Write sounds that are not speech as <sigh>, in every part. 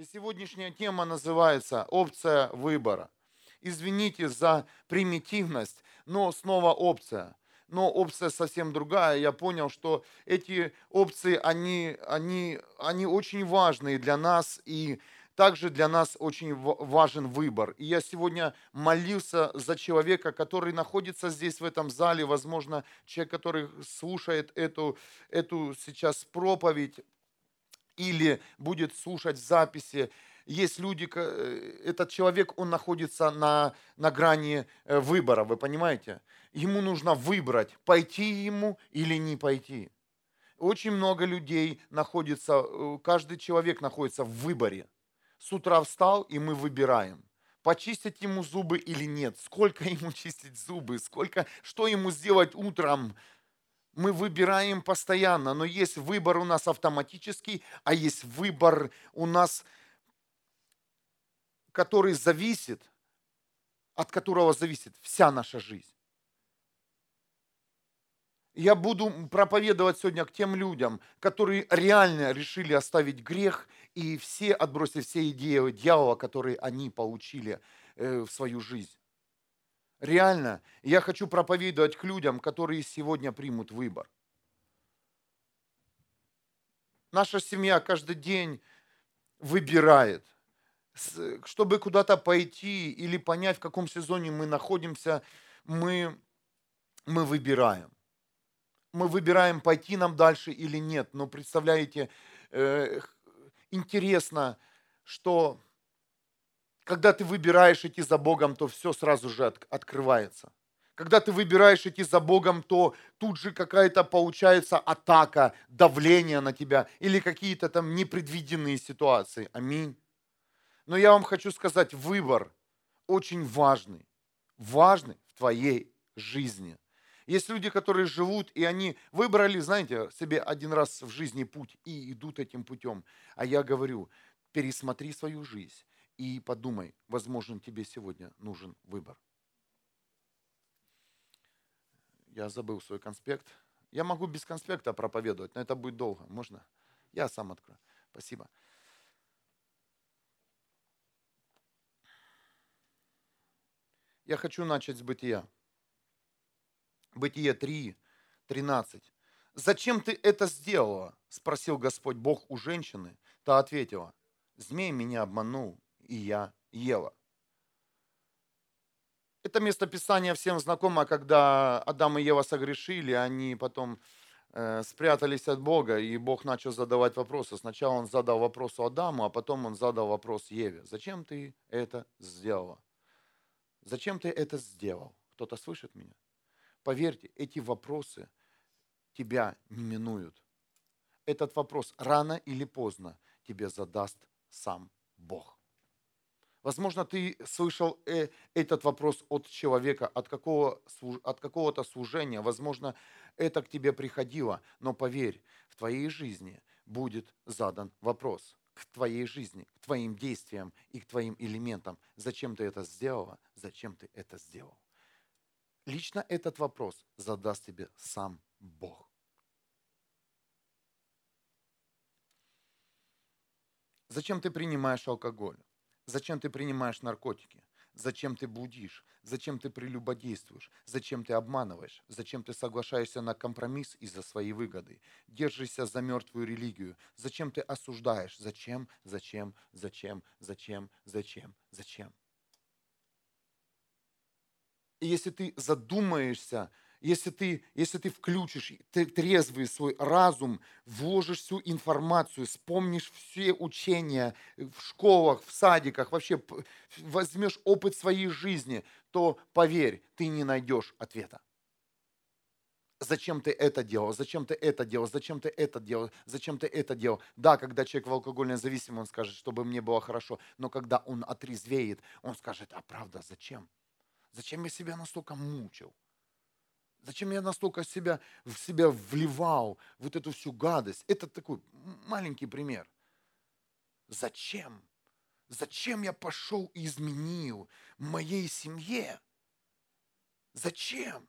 И сегодняшняя тема называется «Опция выбора». Извините за примитивность, но снова опция. Но опция совсем другая. Я понял, что эти опции, они, они, они очень важные для нас, и также для нас очень важен выбор. И я сегодня молился за человека, который находится здесь, в этом зале, возможно, человек, который слушает эту, эту сейчас проповедь или будет слушать записи. Есть люди, э, этот человек, он находится на, на грани э, выбора, вы понимаете? Ему нужно выбрать, пойти ему или не пойти. Очень много людей находится, э, каждый человек находится в выборе – с утра встал, и мы выбираем, почистить ему зубы или нет, сколько <laughs> ему чистить зубы, сколько, что ему сделать утром. Мы выбираем постоянно, но есть выбор у нас автоматический, а есть выбор у нас, который зависит, от которого зависит вся наша жизнь. Я буду проповедовать сегодня к тем людям, которые реально решили оставить грех и все отбросили все идеи дьявола, которые они получили э, в свою жизнь. Реально, я хочу проповедовать к людям, которые сегодня примут выбор. Наша семья каждый день выбирает, чтобы куда-то пойти или понять, в каком сезоне мы находимся, мы, мы выбираем. Мы выбираем, пойти нам дальше или нет. Но представляете, э, интересно, что когда ты выбираешь идти за Богом, то все сразу же от, открывается. Когда ты выбираешь идти за Богом, то тут же какая-то получается атака, давление на тебя или какие-то там непредвиденные ситуации. Аминь. Но я вам хочу сказать, выбор очень важный. Важный в твоей жизни – есть люди, которые живут, и они выбрали, знаете, себе один раз в жизни путь и идут этим путем. А я говорю, пересмотри свою жизнь и подумай, возможно, тебе сегодня нужен выбор. Я забыл свой конспект. Я могу без конспекта проповедовать, но это будет долго. Можно? Я сам открою. Спасибо. Я хочу начать с бытия. Бытие 3, 13. «Зачем ты это сделала?» – спросил Господь Бог у женщины. Та ответила, «Змей меня обманул, и я ела». Это местописание всем знакомо, когда Адам и Ева согрешили, они потом э, спрятались от Бога, и Бог начал задавать вопросы. Сначала он задал вопрос Адаму, а потом он задал вопрос Еве. Зачем ты это сделала? Зачем ты это сделал? Кто-то слышит меня? Поверьте, эти вопросы тебя не минуют. Этот вопрос рано или поздно тебе задаст сам Бог. Возможно, ты слышал э, этот вопрос от человека, от, какого, от какого-то служения. Возможно, это к тебе приходило. Но поверь, в твоей жизни будет задан вопрос к твоей жизни, к твоим действиям и к твоим элементам. Зачем ты это сделала? Зачем ты это сделал? Лично этот вопрос задаст тебе сам Бог. Зачем ты принимаешь алкоголь? Зачем ты принимаешь наркотики? Зачем ты будишь? Зачем ты прелюбодействуешь? Зачем ты обманываешь? Зачем ты соглашаешься на компромисс из-за своей выгоды? Держишься за мертвую религию? Зачем ты осуждаешь? Зачем? Зачем? Зачем? Зачем? Зачем? Зачем? И если ты задумаешься, если ты, если ты включишь трезвый свой разум, вложишь всю информацию, вспомнишь все учения в школах, в садиках, вообще возьмешь опыт своей жизни, то поверь, ты не найдешь ответа. Зачем ты это делал? Зачем ты это делал? Зачем ты это делал? Зачем ты это делал? Да, когда человек в алкогольной зависимости, он скажет, чтобы мне было хорошо. Но когда он отрезвеет, он скажет, а правда, зачем? Зачем я себя настолько мучил? Зачем я настолько себя, в себя вливал вот эту всю гадость? Это такой маленький пример. Зачем? Зачем я пошел и изменил моей семье? Зачем?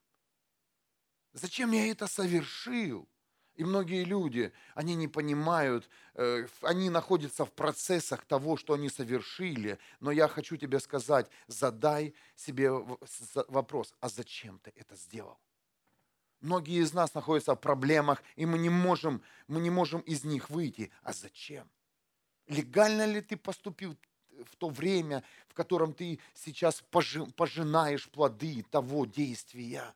Зачем я это совершил? И многие люди, они не понимают, э, они находятся в процессах того, что они совершили. Но я хочу тебе сказать, задай себе вопрос, а зачем ты это сделал? Многие из нас находятся в проблемах, и мы не можем, мы не можем из них выйти. А зачем? Легально ли ты поступил в то время, в котором ты сейчас пожинаешь плоды того действия?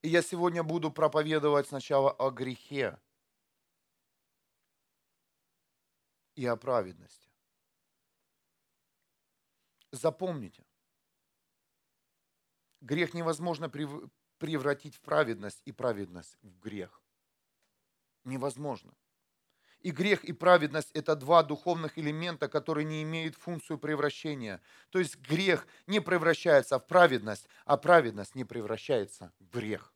И я сегодня буду проповедовать сначала о грехе и о праведности. Запомните, грех невозможно превратить в праведность и праведность в грех. Невозможно. И грех, и праведность – это два духовных элемента, которые не имеют функцию превращения. То есть грех не превращается в праведность, а праведность не превращается в грех.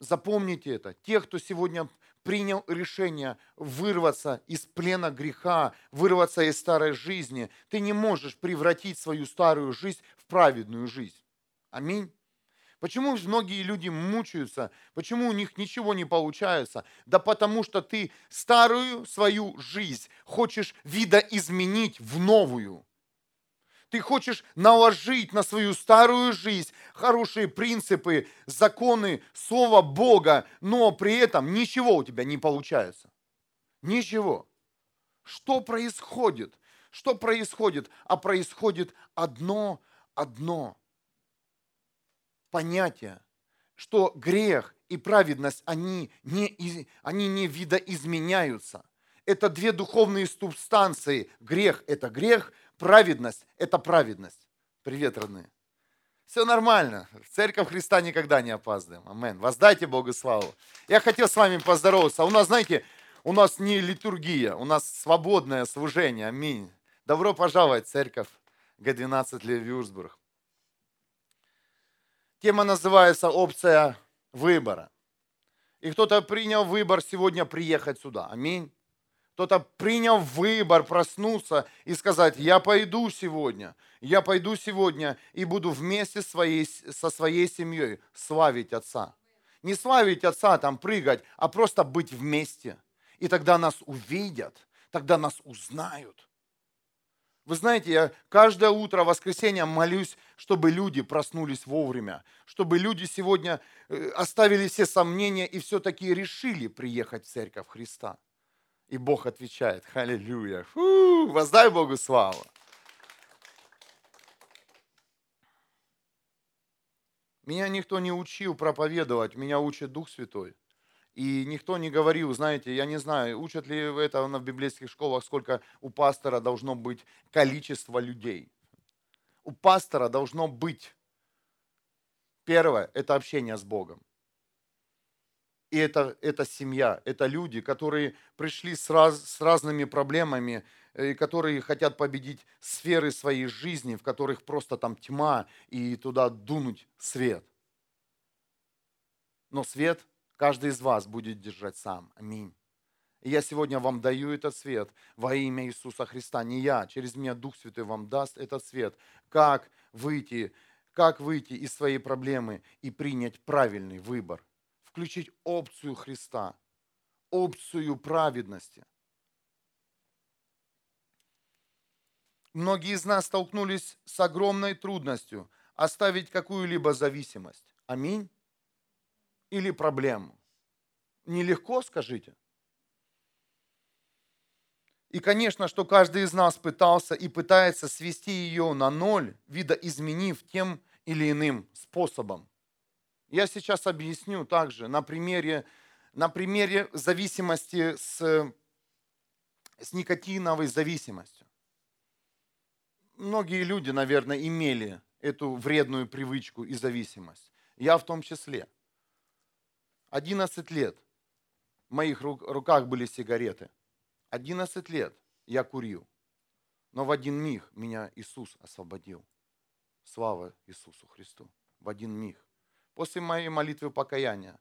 Запомните это. Те, кто сегодня принял решение вырваться из плена греха, вырваться из старой жизни, ты не можешь превратить свою старую жизнь в праведную жизнь. Аминь. Почему многие люди мучаются? Почему у них ничего не получается? Да потому что ты старую свою жизнь хочешь видоизменить в новую. Ты хочешь наложить на свою старую жизнь хорошие принципы, законы, Слово Бога, но при этом ничего у тебя не получается. Ничего. Что происходит? Что происходит? А происходит одно, одно понятие, что грех и праведность, они не, они не видоизменяются. Это две духовные субстанции. Грех – это грех, Праведность – это праведность. Привет, родные. Все нормально. В церковь Христа никогда не опаздываем. Амен. Воздайте Богу славу. Я хотел с вами поздороваться. У нас, знаете, у нас не литургия, у нас свободное служение. Аминь. Добро пожаловать церковь Г12 Левюрсбург. Тема называется «Опция выбора». И кто-то принял выбор сегодня приехать сюда. Аминь кто-то принял выбор проснуться и сказать, я пойду сегодня, я пойду сегодня и буду вместе своей, со своей семьей славить Отца. Не славить Отца, там прыгать, а просто быть вместе. И тогда нас увидят, тогда нас узнают. Вы знаете, я каждое утро, воскресенье молюсь, чтобы люди проснулись вовремя, чтобы люди сегодня э, оставили все сомнения и все-таки решили приехать в Церковь Христа. И Бог отвечает, аллилуйя, Фу, воздай Богу славу. Меня никто не учил проповедовать, меня учит Дух Святой. И никто не говорил, знаете, я не знаю, учат ли это в библейских школах, сколько у пастора должно быть количество людей. У пастора должно быть, первое, это общение с Богом. И это, это семья, это люди, которые пришли с, раз, с разными проблемами, и которые хотят победить сферы своей жизни, в которых просто там тьма, и туда дунуть свет. Но свет каждый из вас будет держать сам. Аминь. И я сегодня вам даю этот свет во имя Иисуса Христа. Не я, через меня Дух Святой вам даст этот свет. Как выйти, как выйти из своей проблемы и принять правильный выбор включить опцию Христа, опцию праведности. Многие из нас столкнулись с огромной трудностью оставить какую-либо зависимость. Аминь. Или проблему. Нелегко, скажите. И, конечно, что каждый из нас пытался и пытается свести ее на ноль, видоизменив тем или иным способом. Я сейчас объясню также на примере, на примере зависимости с, с никотиновой зависимостью. Многие люди, наверное, имели эту вредную привычку и зависимость. Я в том числе. 11 лет в моих руках были сигареты. 11 лет я курил. Но в один миг меня Иисус освободил. Слава Иисусу Христу. В один миг после моей молитвы покаяния,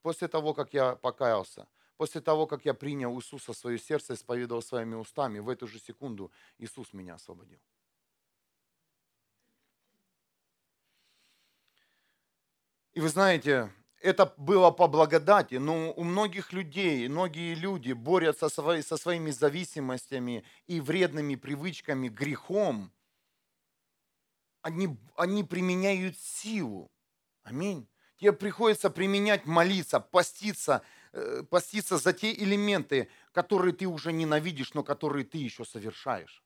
после того, как я покаялся, после того, как я принял Иисуса в свое сердце, и исповедовал своими устами, в эту же секунду Иисус меня освободил. И вы знаете, это было по благодати, но у многих людей, многие люди борются со своими зависимостями и вредными привычками, грехом. Они, они применяют силу. Аминь. Тебе приходится применять, молиться, поститься, э, поститься за те элементы, которые ты уже ненавидишь, но которые ты еще совершаешь.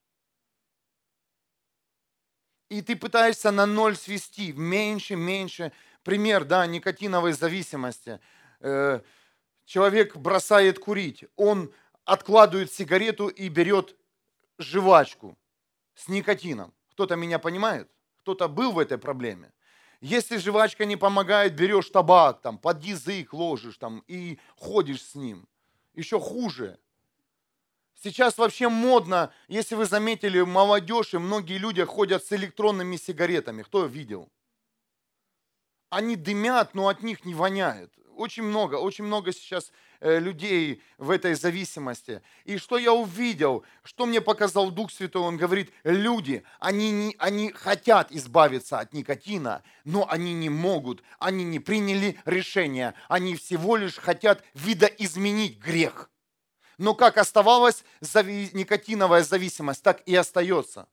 И ты пытаешься на ноль свести, меньше, меньше, пример, да, никотиновой зависимости. Э, человек бросает курить, он откладывает сигарету и берет жвачку с никотином. Кто-то меня понимает? Кто-то был в этой проблеме? Если жвачка не помогает, берешь табак, там, под язык ложишь там, и ходишь с ним. Еще хуже. Сейчас вообще модно, если вы заметили, молодежь и многие люди ходят с электронными сигаретами. Кто видел? они дымят, но от них не воняет. Очень много, очень много сейчас э, людей в этой зависимости. И что я увидел, что мне показал Дух Святой, он говорит, люди, они, не, они хотят избавиться от никотина, но они не могут, они не приняли решение, они всего лишь хотят видоизменить грех. Но как оставалась зави... никотиновая зависимость, так и остается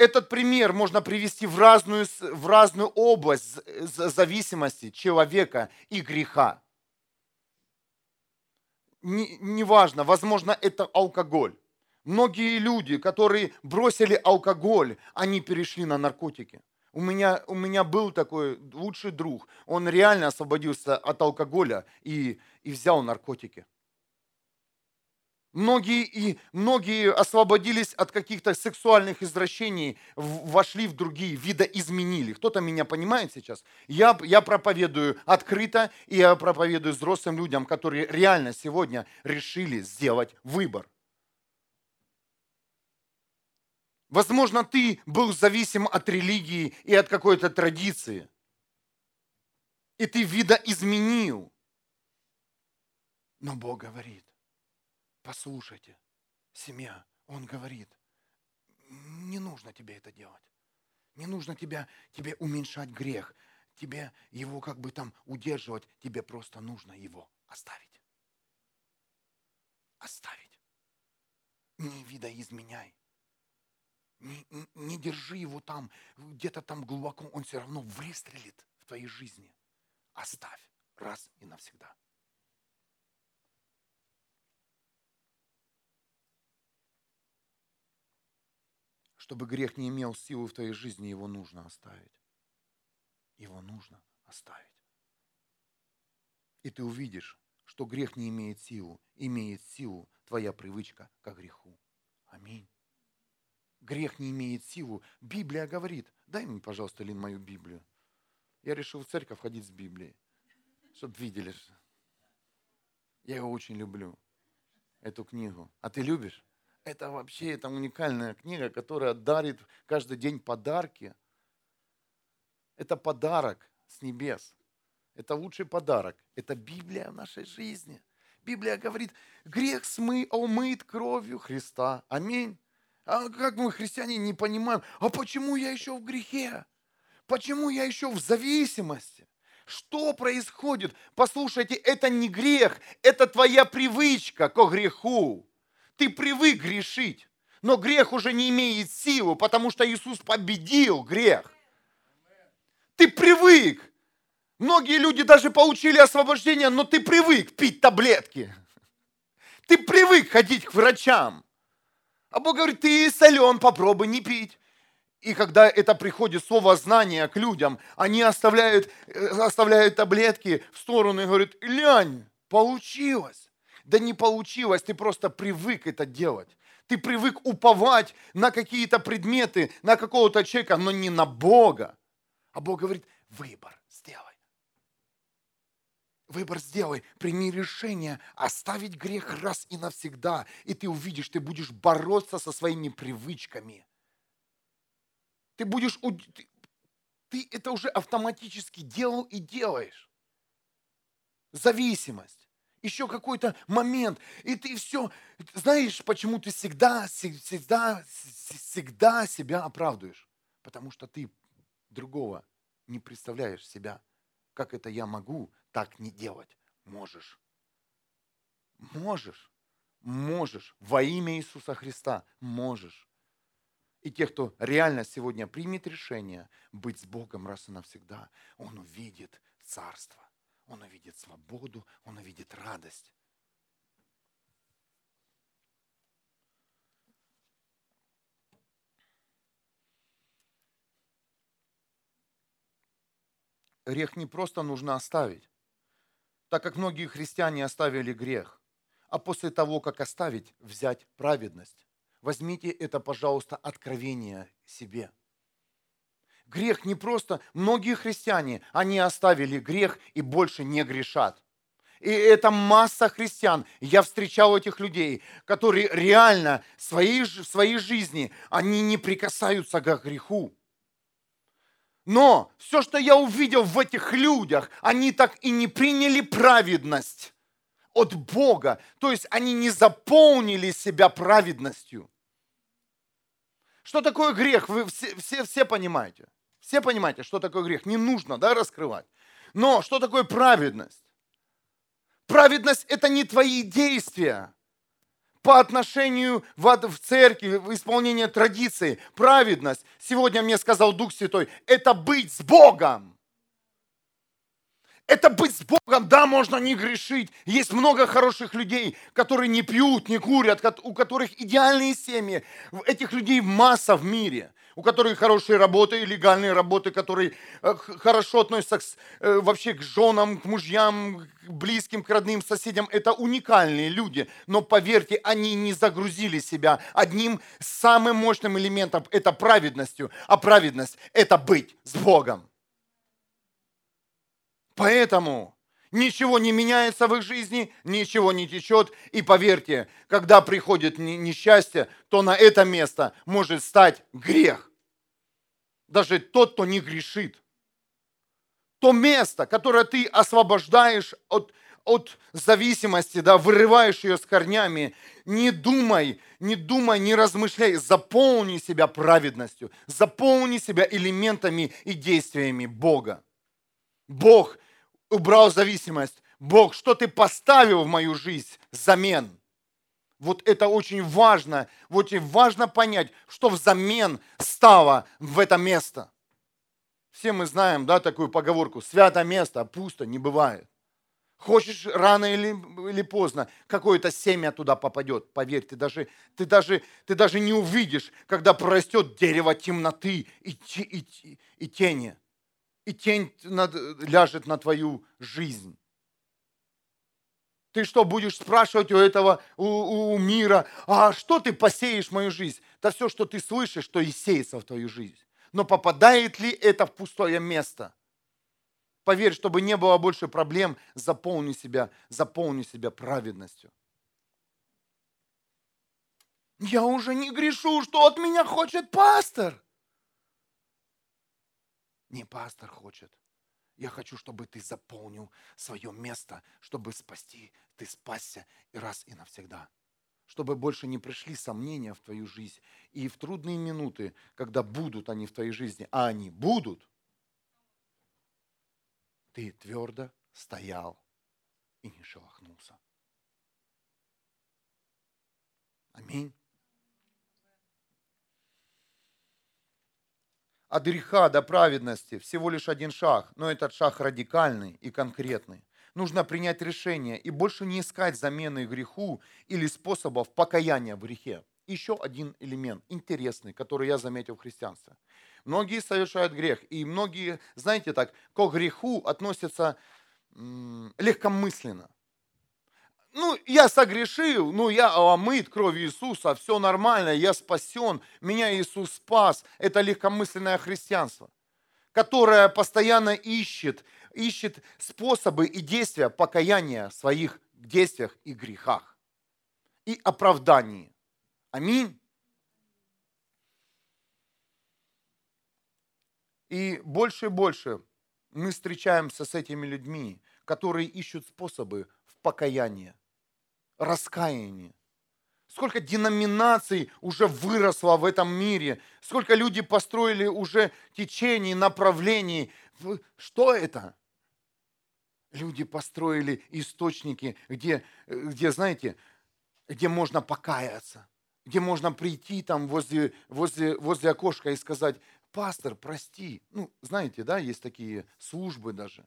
этот пример можно привести в разную, в разную область зависимости человека и греха. Неважно, не возможно, это алкоголь. Многие люди, которые бросили алкоголь, они перешли на наркотики. У меня, у меня был такой лучший друг, он реально освободился от алкоголя и, и взял наркотики. Многие, и, многие освободились от каких-то сексуальных извращений, вошли в другие, видоизменили. Кто-то меня понимает сейчас? Я, я проповедую открыто, и я проповедую взрослым людям, которые реально сегодня решили сделать выбор. Возможно, ты был зависим от религии и от какой-то традиции. И ты видоизменил. Но Бог говорит, Послушайте, семья, он говорит, не нужно тебе это делать. Не нужно тебя, тебе уменьшать грех, тебе его как бы там удерживать, тебе просто нужно его оставить. Оставить. Не видоизменяй. Не, не, держи его там, где-то там глубоко, он все равно выстрелит в твоей жизни. Оставь раз и навсегда. Чтобы грех не имел силы в твоей жизни, его нужно оставить. Его нужно оставить. И ты увидишь, что грех не имеет силу, имеет силу твоя привычка к греху. Аминь. Грех не имеет силу. Библия говорит, дай мне, пожалуйста, Лин, мою Библию. Я решил в церковь ходить с Библией, чтобы видели. Я его очень люблю, эту книгу. А ты любишь? Это вообще это уникальная книга, которая дарит каждый день подарки. Это подарок с небес. Это лучший подарок. Это Библия в нашей жизни. Библия говорит, грех смы, умыт кровью Христа. Аминь. А как мы, христиане, не понимаем, а почему я еще в грехе? Почему я еще в зависимости? Что происходит? Послушайте, это не грех, это твоя привычка к греху. Ты привык грешить, но грех уже не имеет силы, потому что Иисус победил грех. Ты привык. Многие люди даже получили освобождение, но ты привык пить таблетки. Ты привык ходить к врачам. А Бог говорит, ты солен, попробуй не пить. И когда это приходит слово знания к людям, они оставляют, э, оставляют таблетки в сторону и говорят, глянь, получилось. Да не получилось, ты просто привык это делать. Ты привык уповать на какие-то предметы, на какого-то человека, но не на Бога. А Бог говорит, выбор сделай. Выбор сделай, прими решение оставить грех раз и навсегда, и ты увидишь, ты будешь бороться со своими привычками. Ты будешь, ты, ты это уже автоматически делал и делаешь. Зависимость еще какой-то момент, и ты все, знаешь, почему ты всегда, всегда, всегда себя оправдываешь? Потому что ты другого не представляешь себя, как это я могу так не делать. Можешь. Можешь. Можешь. Во имя Иисуса Христа можешь. И те, кто реально сегодня примет решение быть с Богом раз и навсегда, он увидит царство, он увидит свободу, он увидит радость. Грех не просто нужно оставить, так как многие христиане оставили грех, а после того, как оставить, взять праведность. Возьмите это, пожалуйста, откровение себе. Грех не просто... Многие христиане, они оставили грех и больше не грешат. И это масса христиан. Я встречал этих людей, которые реально в своей, в своей жизни, они не прикасаются к греху. Но все, что я увидел в этих людях, они так и не приняли праведность от Бога. То есть они не заполнили себя праведностью. Что такое грех? Вы все, все, все понимаете. Все понимаете, что такое грех. Не нужно да, раскрывать. Но что такое праведность? Праведность – это не твои действия по отношению в, церкви, в исполнение традиции. Праведность, сегодня мне сказал Дух Святой, это быть с Богом. Это быть с Богом, да, можно не грешить. Есть много хороших людей, которые не пьют, не курят, у которых идеальные семьи. Этих людей масса в мире. У которых хорошие работы, легальные работы, которые э, хорошо относятся к, э, вообще к женам, к мужьям, к близким, к родным, соседям. Это уникальные люди. Но поверьте, они не загрузили себя одним самым мощным элементом – это праведностью. А праведность – это быть с Богом. Поэтому ничего не меняется в их жизни, ничего не течет. И поверьте, когда приходит несчастье, то на это место может стать грех. Даже тот, кто не грешит. То место, которое ты освобождаешь от, от зависимости, да, вырываешь ее с корнями, не думай, не думай, не размышляй, заполни себя праведностью, заполни себя элементами и действиями Бога. Бог убрал зависимость. Бог, что ты поставил в мою жизнь взамен? Вот это очень важно, очень важно понять, что взамен стало в это место. Все мы знаем, да, такую поговорку, свято место, а пусто не бывает. Хочешь рано или, или поздно, какое-то семя туда попадет. Поверь, ты даже, ты, даже, ты даже не увидишь, когда прорастет дерево темноты и, и, и, и тени и тень над, ляжет на твою жизнь. Ты что, будешь спрашивать у этого, у, у мира, а что ты посеешь в мою жизнь? Да все, что ты слышишь, то и сеется в твою жизнь. Но попадает ли это в пустое место? Поверь, чтобы не было больше проблем, заполни себя, заполни себя праведностью. Я уже не грешу, что от меня хочет пастор. Не пастор хочет. Я хочу, чтобы ты заполнил свое место, чтобы спасти, ты спасся и раз и навсегда. Чтобы больше не пришли сомнения в твою жизнь. И в трудные минуты, когда будут они в твоей жизни, а они будут, ты твердо стоял и не шелохнулся. Аминь. От греха до праведности всего лишь один шаг, но этот шаг радикальный и конкретный. Нужно принять решение и больше не искать замены греху или способов покаяния в грехе. Еще один элемент интересный, который я заметил в христианстве. Многие совершают грех, и многие, знаете так, к греху относятся легкомысленно ну, я согрешил, ну, я омыт кровью Иисуса, все нормально, я спасен, меня Иисус спас. Это легкомысленное христианство, которое постоянно ищет, ищет способы и действия покаяния в своих действиях и грехах и оправдании. Аминь. И больше и больше мы встречаемся с этими людьми, которые ищут способы в покаянии раскаяние. Сколько деноминаций уже выросло в этом мире, сколько люди построили уже течений, направлений Что это? Люди построили источники, где, где знаете, где можно покаяться, где можно прийти там возле, возле, возле окошка и сказать, пастор, прости. Ну, знаете, да, есть такие службы даже.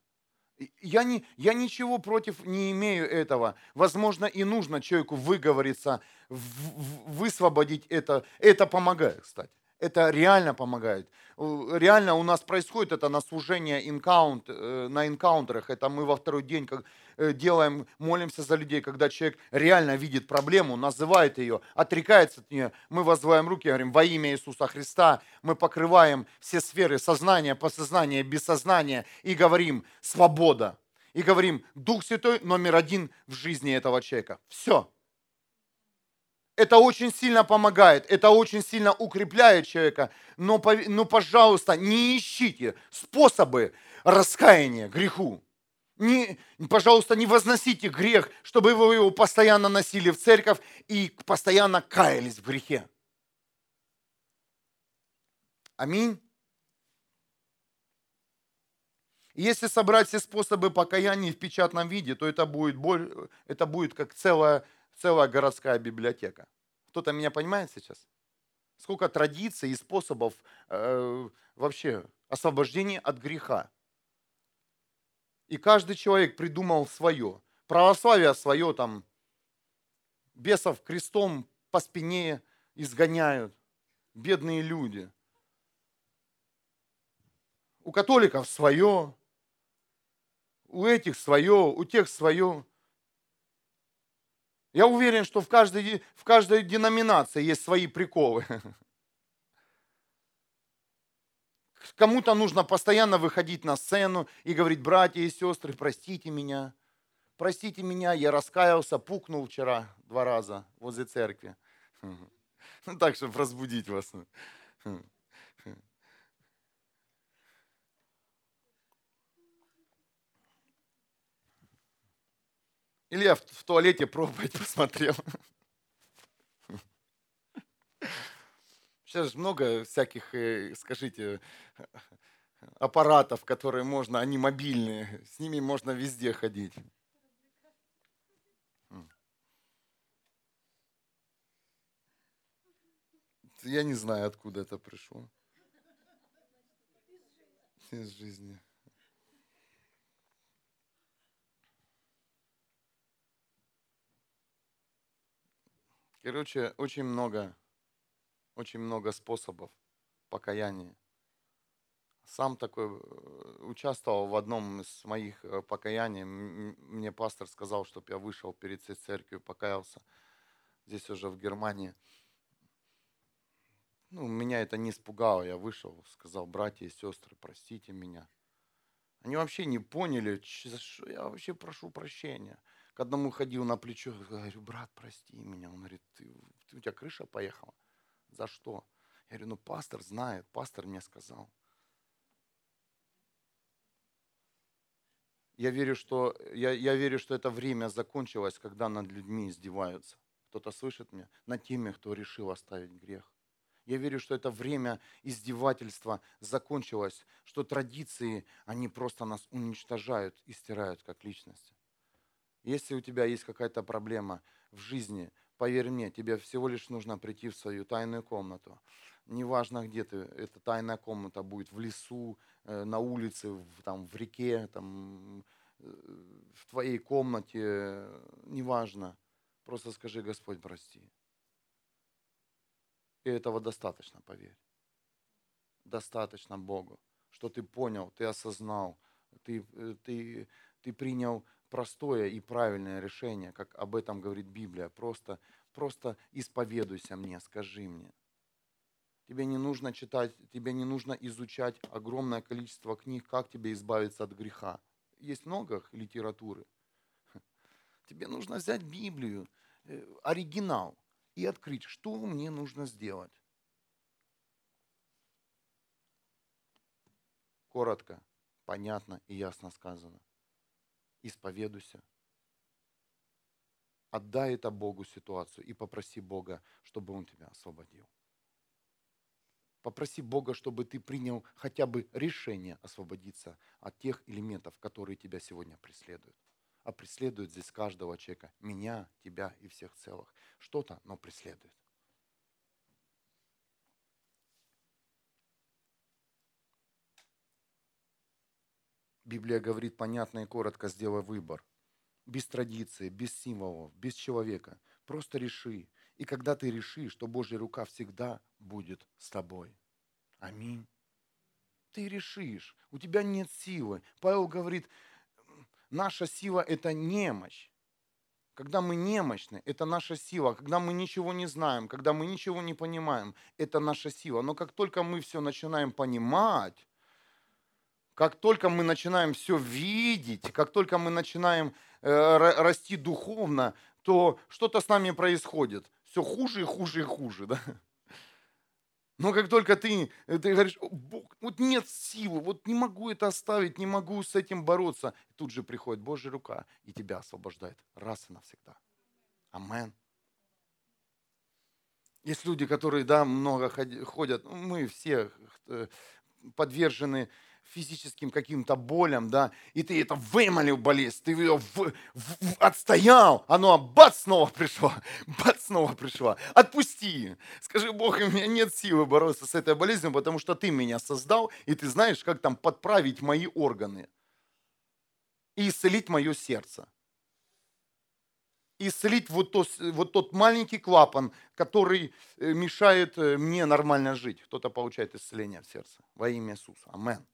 Я, не, я ничего против не имею этого. Возможно, и нужно человеку выговориться, высвободить это. Это помогает, кстати. Это реально помогает. Реально у нас происходит это на служение инкаунт, э, на инкаунтерах. Это мы во второй день как э, делаем, молимся за людей, когда человек реально видит проблему, называет ее, отрекается от нее. Мы возвываем руки, говорим, во имя Иисуса Христа мы покрываем все сферы сознания, подсознания, бессознания и говорим свобода. И говорим, Дух Святой номер один в жизни этого человека. Все. Это очень сильно помогает, это очень сильно укрепляет человека. Но, но, пожалуйста, не ищите способы раскаяния греху. Не, пожалуйста, не возносите грех, чтобы вы его постоянно носили в церковь и постоянно каялись в грехе. Аминь. Если собрать все способы покаяния в печатном виде, то это будет, боль, это будет как целая целая городская библиотека. Кто-то меня понимает сейчас? Сколько традиций и способов э, вообще освобождения от греха. И каждый человек придумал свое. Православие свое, там, бесов крестом по спине изгоняют. Бедные люди. У католиков свое, у этих свое, у тех свое. Я уверен, что в каждой, в каждой деноминации есть свои приколы. <laughs> Кому-то нужно постоянно выходить на сцену и говорить, братья и сестры, простите меня. Простите меня, я раскаялся, пукнул вчера два раза возле церкви. <laughs> Ну так, чтобы разбудить вас. Или я в, туалете пробовать <laughs> посмотрел. Сейчас же много всяких, э, скажите, аппаратов, которые можно, они мобильные, с ними можно везде ходить. Я не знаю, откуда это пришло. Из жизни. Короче, очень много, очень много способов покаяния. Сам такой э, участвовал в одном из моих э, покаяний. Мне пастор сказал, чтобы я вышел перед всей церковью, покаялся. Здесь уже в Германии. Ну, меня это не испугало. Я вышел, сказал, братья и сестры, простите меня. Они вообще не поняли, что я вообще прошу прощения к одному ходил на плечо, говорю, брат, прости меня. Он говорит, ты, у тебя крыша поехала? За что? Я говорю, ну пастор знает, пастор мне сказал. Я верю, что, я, я верю, что это время закончилось, когда над людьми издеваются. Кто-то слышит меня? Над теми, кто решил оставить грех. Я верю, что это время издевательства закончилось, что традиции, они просто нас уничтожают и стирают как личность. Если у тебя есть какая-то проблема в жизни, поверь мне, тебе всего лишь нужно прийти в свою тайную комнату. Неважно, где ты, эта тайная комната будет в лесу, э, на улице, в, там, в реке, там, э, в твоей комнате, неважно. Просто скажи, Господь, прости. И этого достаточно, поверь. Достаточно Богу, что ты понял, ты осознал, ты, э, ты, ты принял простое и правильное решение, как об этом говорит Библия. Просто, просто исповедуйся мне, скажи мне. Тебе не нужно читать, тебе не нужно изучать огромное количество книг, как тебе избавиться от греха. Есть много литературы. <laughs> Тебе нужно взять Библию, э, оригинал, и открыть, что мне нужно сделать. Коротко, понятно и ясно сказано исповедуйся. Отдай это Богу ситуацию и попроси Бога, чтобы Он тебя освободил. Попроси Бога, чтобы ты принял хотя бы решение освободиться от тех элементов, которые тебя сегодня преследуют. А преследуют здесь каждого человека, меня, тебя и всех целых. Что-то, но преследует. Библия говорит понятно и коротко, сделай выбор. Без традиции, без символов, без человека. Просто реши. И когда ты решишь, то Божья рука всегда будет с тобой. Аминь. Ты решишь. У тебя нет силы. Павел говорит, наша сила – это немощь. Когда мы немощны, это наша сила. Когда мы ничего не знаем, когда мы ничего не понимаем, это наша сила. Но как только мы все начинаем понимать, как только мы начинаем все видеть, как только мы начинаем э, расти духовно, то что-то с нами происходит. Все хуже и хуже и хуже. <laughs> Да? Но как только ты, ты говоришь, Бог, вот нет силы, вот не могу это оставить, не могу с этим бороться, тут же приходит Божья рука и тебя освобождает раз и навсегда. Амен. Есть люди, которые, да, много ходят, мы все э, подвержены физическим каким-то болям, да, и ты это вымолил болезнь, ты ее в, в, отстоял, оно бац, снова пришло, <laughs> бац, снова пришло. Отпусти. Скажи, Бог, у меня нет силы бороться с этой болезнью, потому что ты меня создал, и ты знаешь, как там подправить мои органы и исцелить мое сердце. исцелить вот, то, вот тот маленький клапан, который э, мешает э, мне нормально жить. Кто-то получает исцеление в сердце. Во имя Иисуса. Аминь.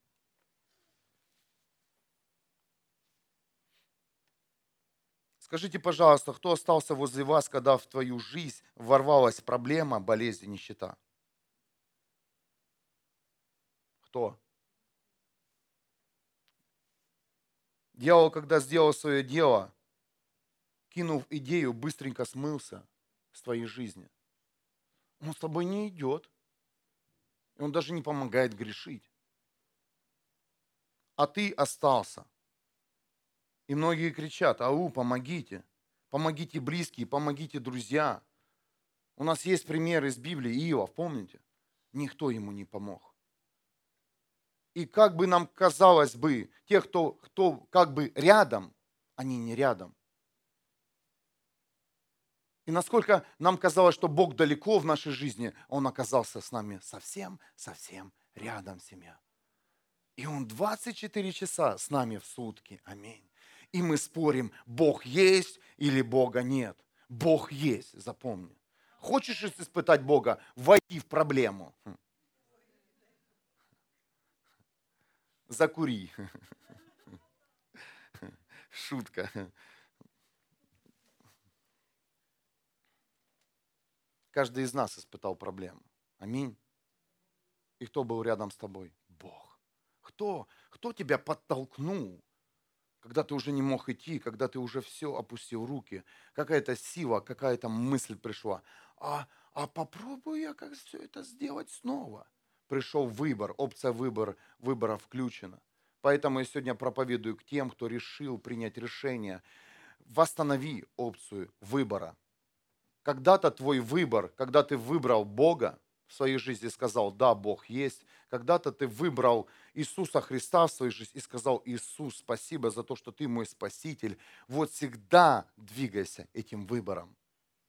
Скажите, пожалуйста, кто остался возле вас, когда в твою жизнь ворвалась проблема, болезнь, нищета? Кто? Дьявол, когда сделал свое дело, кинув идею, быстренько смылся с твоей жизни. Он с тобой не идет. И он даже не помогает грешить. А ты остался – и многие кричат, ау, помогите, помогите близкие, помогите друзья. У нас есть пример из Библии, Иов, помните? Никто ему не помог. И как бы нам казалось бы, те, кто, кто как бы рядом, они не рядом. И насколько нам казалось, что Бог далеко в нашей жизни, Он оказался с нами совсем, совсем рядом, семья. И Он 24 часа с нами в сутки. Аминь и мы спорим, Бог есть или Бога нет. Бог есть, запомни. Хочешь испытать Бога, войди в проблему. Закури. Шутка. Каждый из нас испытал проблему. Аминь. И кто был рядом с тобой? Бог. Кто? Кто тебя подтолкнул? Когда ты уже не мог идти, когда ты уже все опустил руки, какая-то сила, какая-то мысль пришла. А, а попробую я как все это сделать снова. Пришел выбор, опция выбор, выбора включена. Поэтому я сегодня проповедую к тем, кто решил принять решение. Восстанови опцию выбора. Когда-то твой выбор, когда ты выбрал Бога, в своей жизни сказал, да, Бог есть. Когда-то ты выбрал Иисуса Христа в своей жизни и сказал, Иисус, спасибо за то, что ты мой Спаситель. Вот всегда двигайся этим выбором.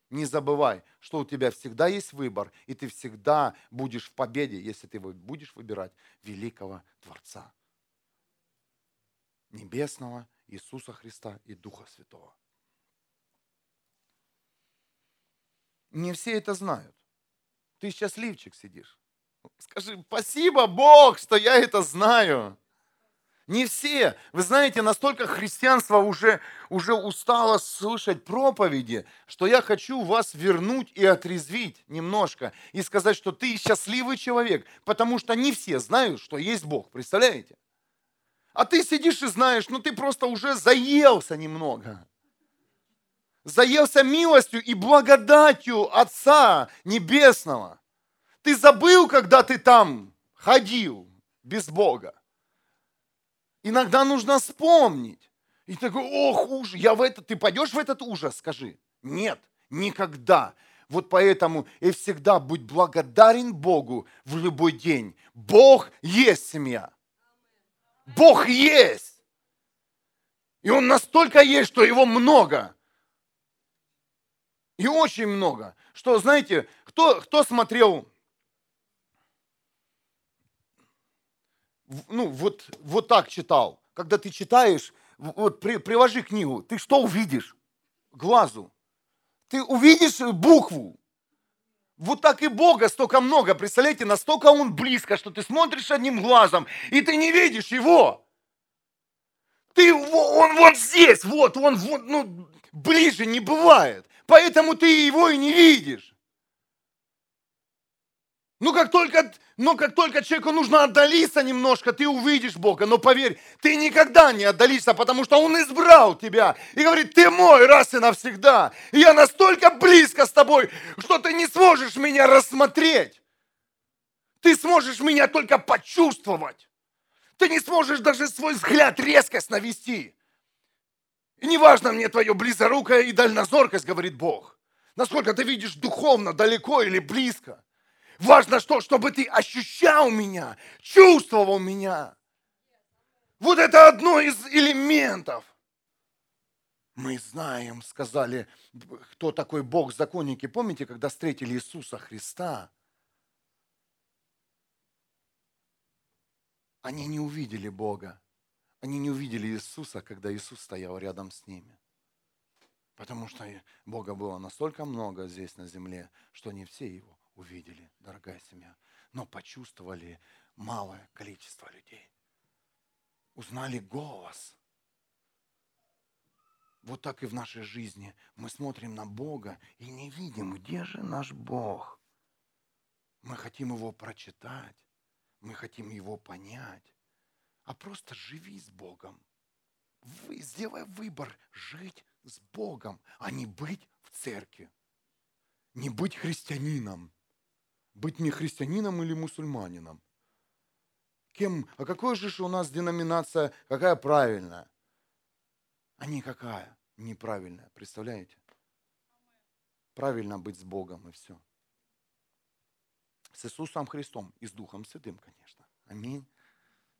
Не забывай, что у тебя всегда есть выбор, и ты всегда будешь в победе, если ты будешь выбирать великого Творца. Небесного Иисуса Христа и Духа Святого. Не все это знают. Ты счастливчик сидишь. Скажи, спасибо Бог, что я это знаю. Не все. Вы знаете, настолько христианство уже, уже устало слышать проповеди, что я хочу вас вернуть и отрезвить немножко и сказать, что ты счастливый человек, потому что не все знают, что есть Бог. Представляете? А ты сидишь и знаешь, ну ты просто уже заелся немного заелся милостью и благодатью Отца Небесного. Ты забыл, когда ты там ходил без Бога. Иногда нужно вспомнить. И такой, ох, ужас, я в это, ты пойдешь в этот ужас, скажи. Нет, никогда. Вот поэтому и всегда будь благодарен Богу в любой день. Бог есть семья. Бог есть. И Он настолько есть, что Его много. И очень много. Что, знаете, кто, кто смотрел, ну, вот, вот так читал. Когда ты читаешь, вот при, приложи книгу, ты что увидишь? Глазу. Ты увидишь букву. Вот так и Бога столько много, представляете, настолько Он близко, что ты смотришь одним глазом, и ты не видишь Его. Ты, он вот здесь, вот, он вот, ну, ближе не бывает. Поэтому ты его и не видишь. Ну как только, но как только человеку нужно отдалиться немножко, ты увидишь Бога. Но поверь, ты никогда не отдалишься, потому что Он избрал тебя. И говорит, ты мой раз и навсегда. И я настолько близко с тобой, что ты не сможешь меня рассмотреть. Ты сможешь меня только почувствовать. Ты не сможешь даже свой взгляд резкость навести. И неважно мне твое близорукое и дальнозоркость, говорит Бог. Насколько ты видишь духовно, далеко или близко. Важно что, чтобы ты ощущал меня, чувствовал меня. Вот это одно из элементов. Мы знаем, сказали, кто такой Бог, законники. Помните, когда встретили Иисуса Христа? Они не увидели Бога. Они не увидели Иисуса, когда Иисус стоял рядом с ними. Потому что Бога было настолько много здесь на земле, что не все его увидели, дорогая семья, но почувствовали малое количество людей. Узнали голос. Вот так и в нашей жизни мы смотрим на Бога и не видим, где же наш Бог. Мы хотим его прочитать, мы хотим его понять, а просто живи с Богом. Вы, сделай выбор жить с Богом, а не быть в церкви. Не быть христианином быть не христианином или мусульманином. Кем, а какой же у нас деноминация, какая правильная? А никакая неправильная, представляете? Правильно быть с Богом и все. С Иисусом Христом и с Духом Святым, конечно. Аминь.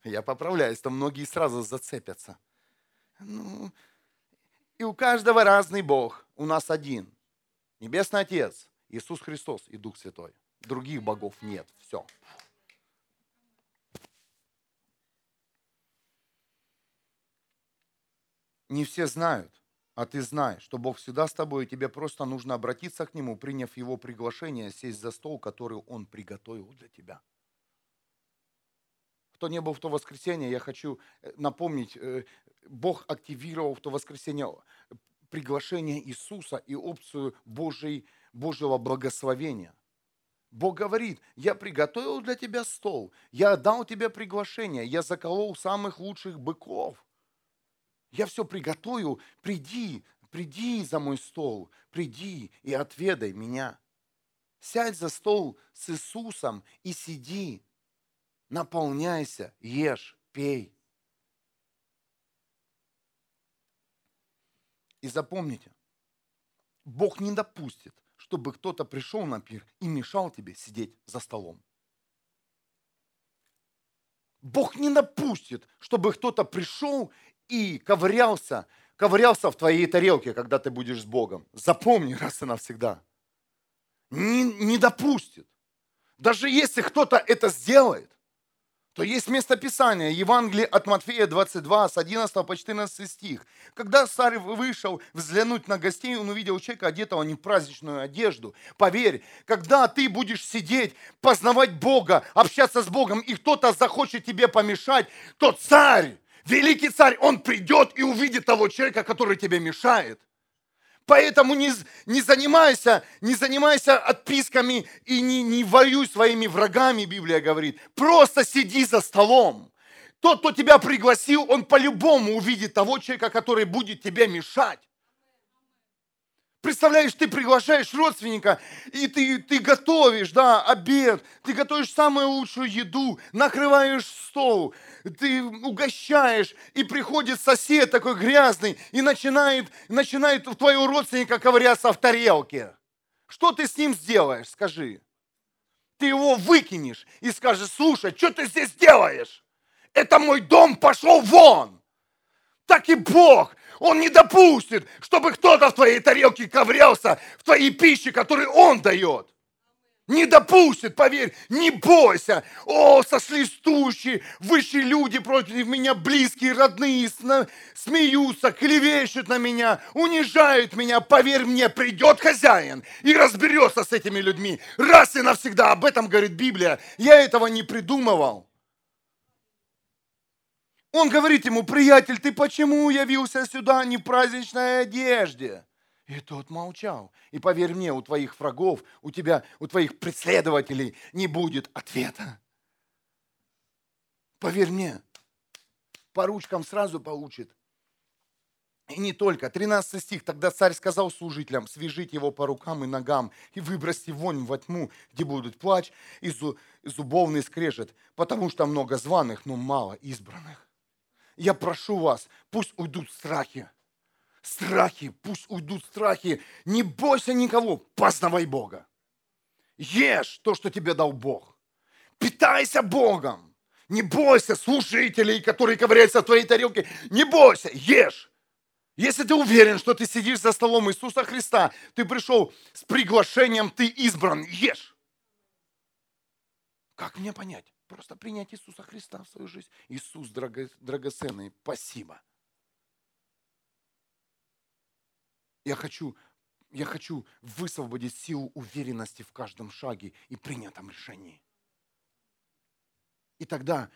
Я поправляюсь, там многие сразу зацепятся. Ну, и у каждого разный Бог. У нас один. Небесный Отец, Иисус Христос и Дух Святой. Других богов нет. Все. Не все знают, а ты знаешь, что Бог всегда с тобой, и тебе просто нужно обратиться к Нему, приняв Его приглашение, сесть за стол, который Он приготовил для тебя. Кто не был в то воскресенье, я хочу э, напомнить, э, Бог активировал в то воскресенье приглашение Иисуса и опцию Божьей, Божьего благословения. Бог говорит, я приготовил для тебя стол, я дал тебе приглашение, я заколол самых лучших быков. Я все приготовил, приди, приди за мой стол, приди и отведай меня. Сядь за стол с Иисусом и сиди, наполняйся, ешь, пей. И запомните, Бог не допустит, чтобы кто-то пришел на пир и мешал тебе сидеть за столом. Бог не допустит, чтобы кто-то пришел и ковырялся, ковырялся в твоей тарелке, когда ты будешь с Богом. Запомни раз и навсегда. Не, не допустит. Даже если кто-то это сделает, то есть местописание, Евангелие от Матфея 22, с 11 по 14 стих. Когда царь вышел взглянуть на гостей, он увидел человека, одетого не в праздничную одежду. Поверь, когда ты будешь сидеть, познавать Бога, общаться с Богом, и кто-то захочет тебе помешать, то царь, великий царь, он придет и увидит того человека, который тебе мешает. Поэтому не, не, занимайся, не занимайся отписками и не, не воюй своими врагами, Библия говорит. Просто сиди за столом. Тот, кто тебя пригласил, он по-любому увидит того человека, который будет тебе мешать. Представляешь, ты приглашаешь родственника, и ты, ты готовишь, да, обед, ты готовишь самую лучшую еду, накрываешь стол, ты угощаешь, и приходит сосед такой грязный, и начинает, начинает у твоего родственника ковыряться в тарелке. Что ты с ним сделаешь, скажи? Ты его выкинешь и скажешь, слушай, что ты здесь делаешь? Это мой дом, пошел вон. Так и Бог, Он не допустит, чтобы кто-то в твоей тарелке ковырялся в твоей пище, которую Он дает. Не допустит, поверь, не бойся. О, сошли стучи, высшие люди против меня, близкие, родные, смеются, клевещут на меня, унижают меня. Поверь мне, придет хозяин и разберется с этими людьми. Раз и навсегда, об этом говорит Библия. Я этого не придумывал. Он говорит ему, приятель, ты почему явился сюда не в праздничной одежде? И тот молчал. И поверь мне, у твоих врагов, у тебя, у твоих преследователей не будет ответа. Поверь мне, по ручкам сразу получит. И не только. 13 стих. Тогда царь сказал служителям, свяжите его по рукам и ногам и выбросьте вонь во тьму, где будут плач и зубовный скрежет, потому что много званых, но мало избранных. Я прошу вас, пусть уйдут страхи, Страхи, пусть уйдут страхи. Не бойся никого, познавай Бога. Ешь то, что тебе дал Бог. Питайся Богом. Не бойся слушателей, которые ковыряются в твоей тарелке. Не бойся, ешь. Если ты уверен, что ты сидишь за столом Иисуса Христа, ты пришел с приглашением, ты избран, ешь. Как мне понять? Просто принять Иисуса Христа в свою жизнь. Иисус драгоценный, спасибо. Я хочу, я хочу высвободить силу уверенности в каждом шаге и принятом решении. И тогда,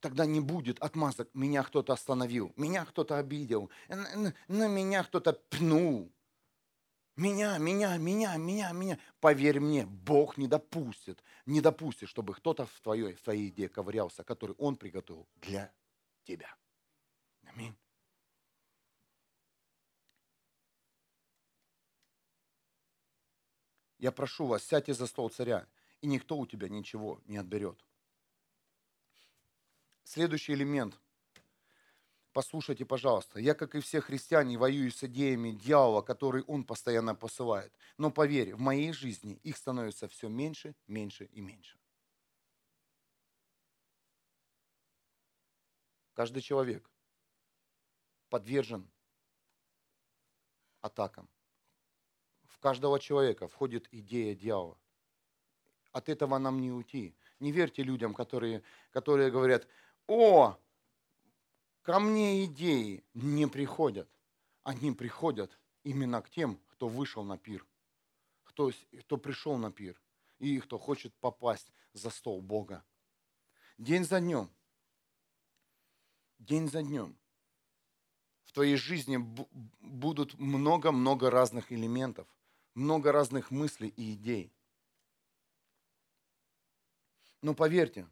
тогда не будет отмазок. Меня кто-то остановил, меня кто-то обидел, на, меня кто-то пнул. Меня, меня, меня, меня, меня. Поверь мне, Бог не допустит, не допустит, чтобы кто-то в твоей, в твоей идее ковырялся, который Он приготовил для тебя. Аминь. Я прошу вас, сядьте за стол царя, и никто у тебя ничего не отберет. Следующий элемент. Послушайте, пожалуйста. Я, как и все христиане, воюю с идеями дьявола, который он постоянно посылает. Но поверь, в моей жизни их становится все меньше, меньше и меньше. Каждый человек подвержен атакам в каждого человека входит идея дьявола. От этого нам не уйти. Не верьте людям, которые, которые говорят, о, ко мне идеи не приходят. Они приходят именно к тем, кто вышел на пир, кто, кто пришел на пир и кто хочет попасть за стол Бога. День за днем, день за днем в твоей жизни будут много-много разных элементов, много разных мыслей и идей. Но поверьте,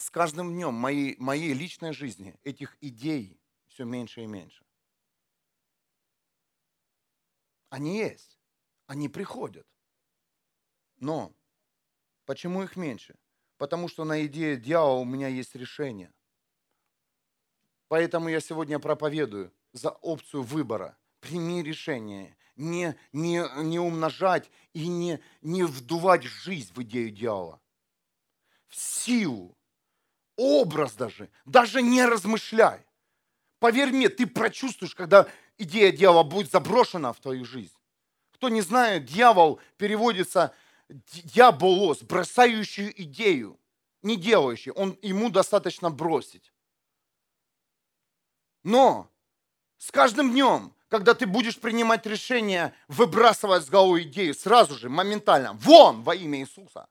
с каждым днем моей, моей личной жизни этих идей все меньше и меньше. Они есть, они приходят. Но почему их меньше? Потому что на идее дьявола у меня есть решение. Поэтому я сегодня проповедую за опцию выбора. Прими решение не, не, не умножать и не, не вдувать жизнь в идею дьявола. В силу, образ даже, даже не размышляй. Поверь мне, ты прочувствуешь, когда идея дьявола будет заброшена в твою жизнь. Кто не знает, дьявол переводится дьяволос, бросающий идею, не делающий. Он, ему достаточно бросить. Но с каждым днем когда ты будешь принимать решение выбрасывать с головы идею сразу же, моментально, вон во имя Иисуса,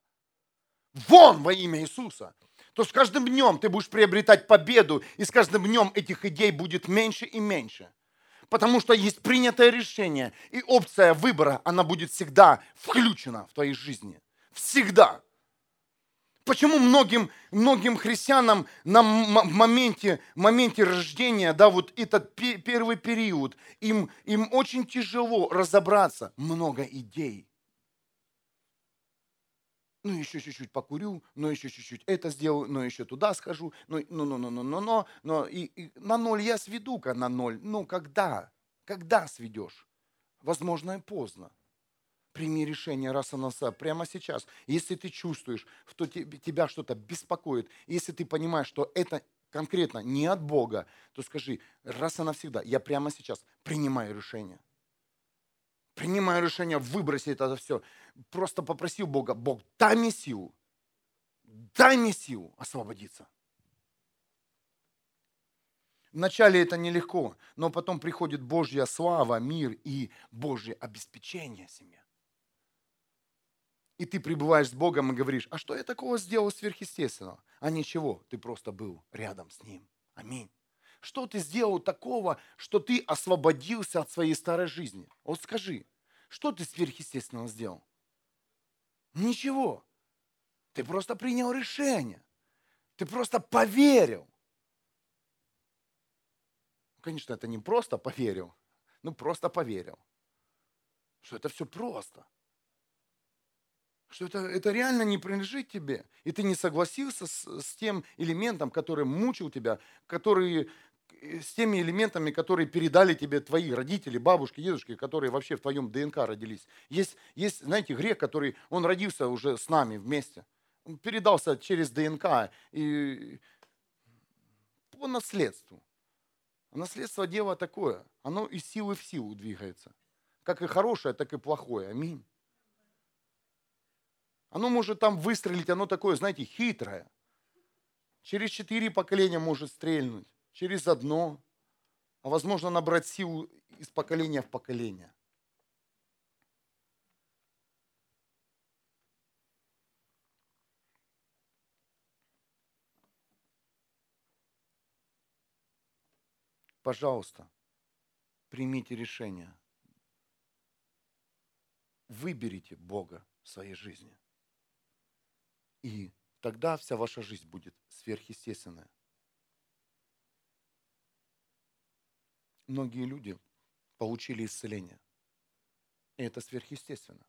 вон во имя Иисуса, то с каждым днем ты будешь приобретать победу, и с каждым днем этих идей будет меньше и меньше. Потому что есть принятое решение, и опция выбора, она будет всегда включена в твоей жизни. Всегда. Почему многим, многим христианам на моменте, моменте рождения, да, вот этот первый период, им, им очень тяжело разобраться, много идей. Ну, еще чуть-чуть покурю, ну, еще чуть-чуть это сделаю, ну, еще туда схожу, ну, ну, ну, ну, ну, ну, ну, но и, и на ноль я сведу-ка на ноль. Ну, когда? Когда сведешь? Возможно, и поздно. Прими решение раз и навсегда, прямо сейчас. Если ты чувствуешь, что тебя что-то беспокоит, если ты понимаешь, что это конкретно не от Бога, то скажи раз и навсегда, я прямо сейчас принимаю решение. Принимаю решение выбросить это все. Просто попросил Бога, Бог, дай мне силу, дай мне силу освободиться. Вначале это нелегко, но потом приходит Божья слава, мир и Божье обеспечение семье. И ты пребываешь с Богом и говоришь, а что я такого сделал сверхъестественного? А ничего, ты просто был рядом с Ним. Аминь. Что ты сделал такого, что ты освободился от своей старой жизни? Вот скажи, что ты сверхъестественного сделал? Ничего. Ты просто принял решение. Ты просто поверил. Конечно, это не просто поверил, ну просто поверил, что это все просто. Что это, это реально не принадлежит тебе. И ты не согласился с, с тем элементом, который мучил тебя, который, с теми элементами, которые передали тебе твои родители, бабушки, дедушки, которые вообще в твоем ДНК родились. Есть, есть знаете, грех, который, он родился уже с нами вместе. Он передался через ДНК и по наследству. Наследство дева такое, оно из силы в силу двигается. Как и хорошее, так и плохое. Аминь. Оно может там выстрелить, оно такое, знаете, хитрое. Через четыре поколения может стрельнуть, через одно, а возможно набрать силу из поколения в поколение. Пожалуйста, примите решение. Выберите Бога в своей жизни. И тогда вся ваша жизнь будет сверхъестественная. Многие люди получили исцеление. И это сверхъестественно.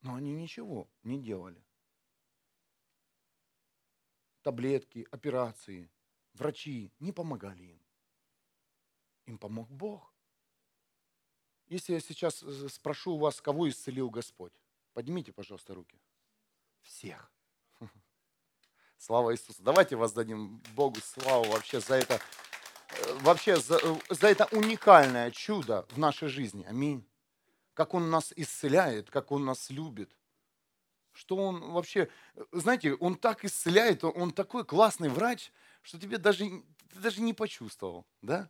Но они ничего не делали. Таблетки, операции, врачи не помогали им. Им помог Бог. Если я сейчас э, спрошу у вас, кого исцелил Господь, поднимите, пожалуйста, руки. Всех. <laughs> Слава Иисусу. Давайте воздадим Богу славу вообще за это, вообще за, за это уникальное чудо в нашей жизни. Аминь. Как Он нас исцеляет, как Он нас любит. Что Он вообще, знаете, Он так исцеляет, Он такой классный врач, что тебе даже, ты даже не почувствовал, да?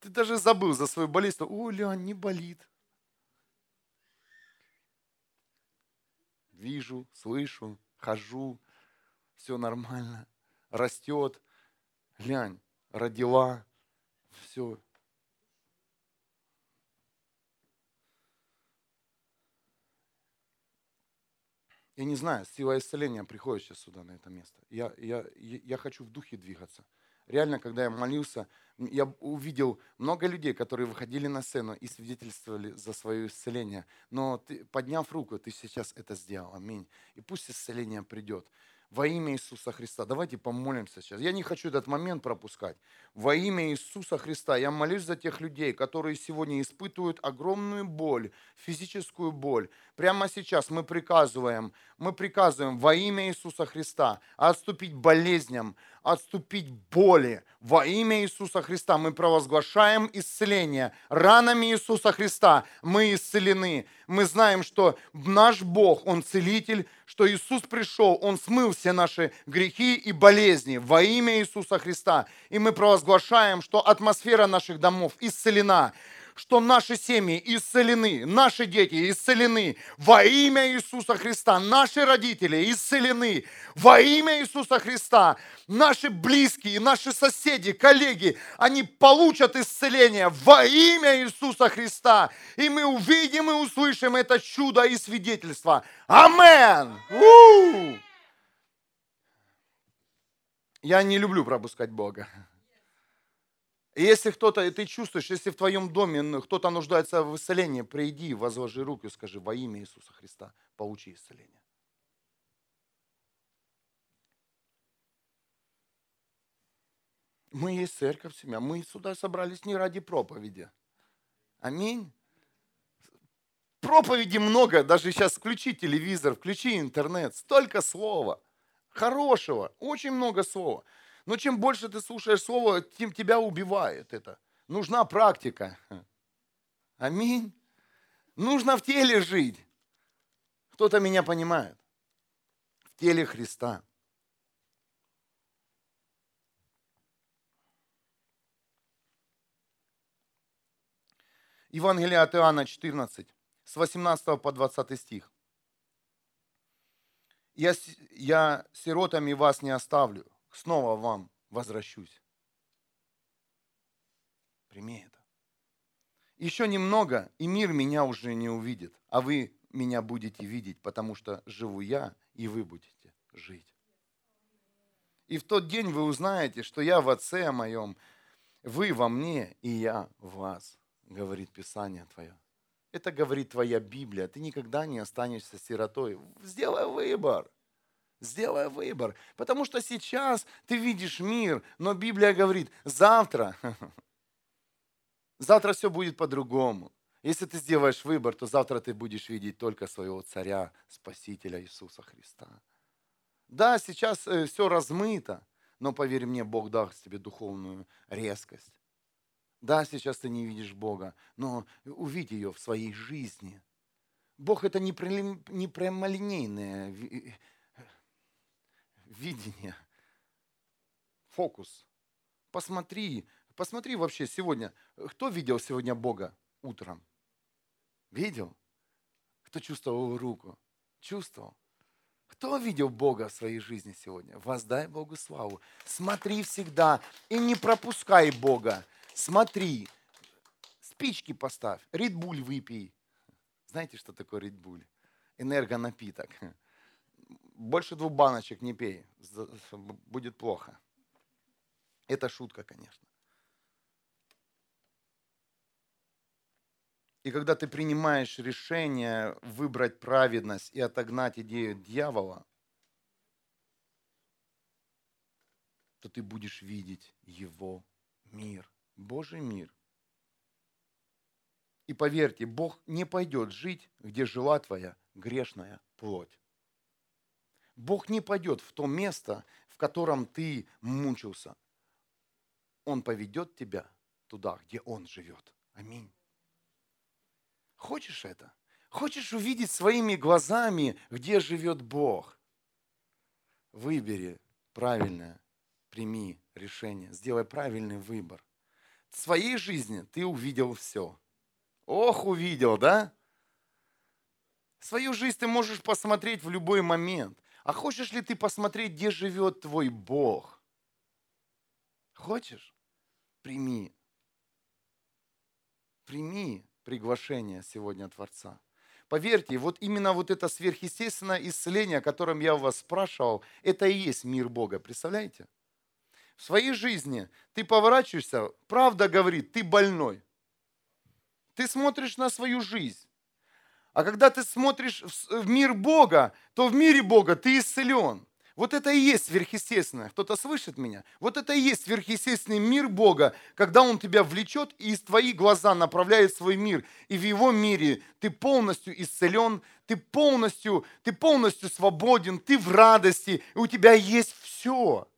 Ты даже забыл за свою болезнь. О, Леон, не болит. Вижу, слышу, хожу, все нормально, растет. Глянь, родила, все, Я не знаю, сила исцеления приходит сейчас сюда, на это место. Я, я, я хочу в духе двигаться. Реально, когда я молился, я увидел много людей, которые выходили на сцену и свидетельствовали за свое исцеление. Но ты, подняв руку, ты сейчас это сделал. Аминь. И пусть исцеление придет. Во имя Иисуса Христа. Давайте помолимся сейчас. Я не хочу этот момент пропускать. Во имя Иисуса Христа я молюсь за тех людей, которые сегодня испытывают огромную боль, физическую боль. Прямо сейчас мы приказываем, мы приказываем во имя Иисуса Христа отступить болезням, отступить боли. Во имя Иисуса Христа мы провозглашаем исцеление. Ранами Иисуса Христа мы исцелены. Мы знаем, что наш Бог, Он целитель, что Иисус пришел, Он смыл все наши грехи и болезни во имя Иисуса Христа. И мы провозглашаем, что атмосфера наших домов исцелена что наши семьи исцелены, наши дети исцелены во имя Иисуса Христа, наши родители исцелены во имя Иисуса Христа, наши близкие, наши соседи, коллеги, они получат исцеление во имя Иисуса Христа. И мы увидим и услышим это чудо и свидетельство. Амен! У-у-у! Я не люблю пропускать Бога. И если кто-то, и ты чувствуешь, если в твоем доме кто-то нуждается в исцелении, приди, возложи руку и скажи во имя Иисуса Христа, получи исцеление. Мы есть церковь, семья. Мы сюда собрались не ради проповеди. Аминь. Проповеди много, даже сейчас включи телевизор, включи интернет, столько слова, хорошего, очень много слова. Но чем больше ты слушаешь слова, тем тебя убивает это. Нужна практика. Аминь. Нужно в теле жить. Кто-то меня понимает. В теле Христа. Евангелие от Иоанна 14, с 18 по 20 стих. Я, я сиротами вас не оставлю, снова вам возвращусь. Прими это. Еще немного, и мир меня уже не увидит, а вы меня будете видеть, потому что живу я, и вы будете жить. И в тот день вы узнаете, что я в Отце моем, вы во мне, и я в вас говорит Писание Твое. Это говорит Твоя Библия. Ты никогда не останешься сиротой. Сделай выбор. Сделай выбор. Потому что сейчас ты видишь мир, но Библия говорит, завтра, <laughs> завтра все будет по-другому. Если ты сделаешь выбор, то завтра ты будешь видеть только своего царя, Спасителя Иисуса Христа. Да, сейчас э, все размыто, но поверь мне, Бог даст тебе духовную резкость. Да, сейчас ты не видишь Бога, но увидь ее в своей жизни. Бог это не, не прямолинейное видение, фокус. Посмотри, посмотри вообще сегодня, кто видел сегодня Бога утром? Видел? Кто чувствовал руку? Чувствовал? Кто видел Бога в своей жизни сегодня? Воздай Богу славу. Смотри всегда и не пропускай Бога смотри, спички поставь, Редбуль выпей. Знаете, что такое Редбуль? Энергонапиток. Больше двух баночек не пей, будет плохо. Это шутка, конечно. И когда ты принимаешь решение выбрать праведность и отогнать идею дьявола, то ты будешь видеть его мир. Божий мир. И поверьте, Бог не пойдет жить, где жила твоя грешная плоть. Бог не пойдет в то место, в котором ты мучился. Он поведет тебя туда, где Он живет. Аминь. Хочешь это? Хочешь увидеть своими глазами, где живет Бог? Выбери правильное, прими решение, сделай правильный выбор в своей жизни ты увидел все. Ох, увидел, да? Свою жизнь ты можешь посмотреть в любой момент. А хочешь ли ты посмотреть, где живет твой Бог? Хочешь? Прими. Прими приглашение сегодня Творца. Поверьте, вот именно вот это сверхъестественное исцеление, о котором я вас спрашивал, это и есть мир Бога. Представляете? в своей жизни ты поворачиваешься, правда говорит, ты больной. Ты смотришь на свою жизнь. А когда ты смотришь в мир Бога, то в мире Бога ты исцелен. Вот это и есть сверхъестественное. Кто-то слышит меня? Вот это и есть сверхъестественный мир Бога, когда Он тебя влечет и из твои глаза направляет свой мир. И в Его мире ты полностью исцелен, ты полностью, ты полностью свободен, ты в радости, и у тебя есть все.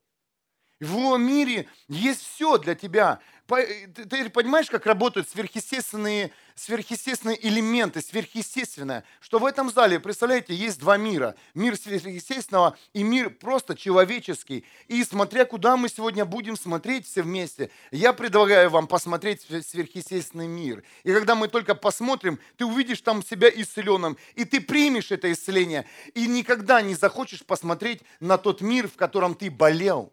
В его мире есть все для тебя. Ты понимаешь, как работают сверхъестественные, сверхъестественные элементы, сверхъестественное? Что в этом зале, представляете, есть два мира. Мир сверхъестественного и мир просто человеческий. И смотря куда мы сегодня будем смотреть все вместе, я предлагаю вам посмотреть сверхъестественный мир. И когда мы только посмотрим, ты увидишь там себя исцеленным, и ты примешь это исцеление, и никогда не захочешь посмотреть на тот мир, в котором ты болел.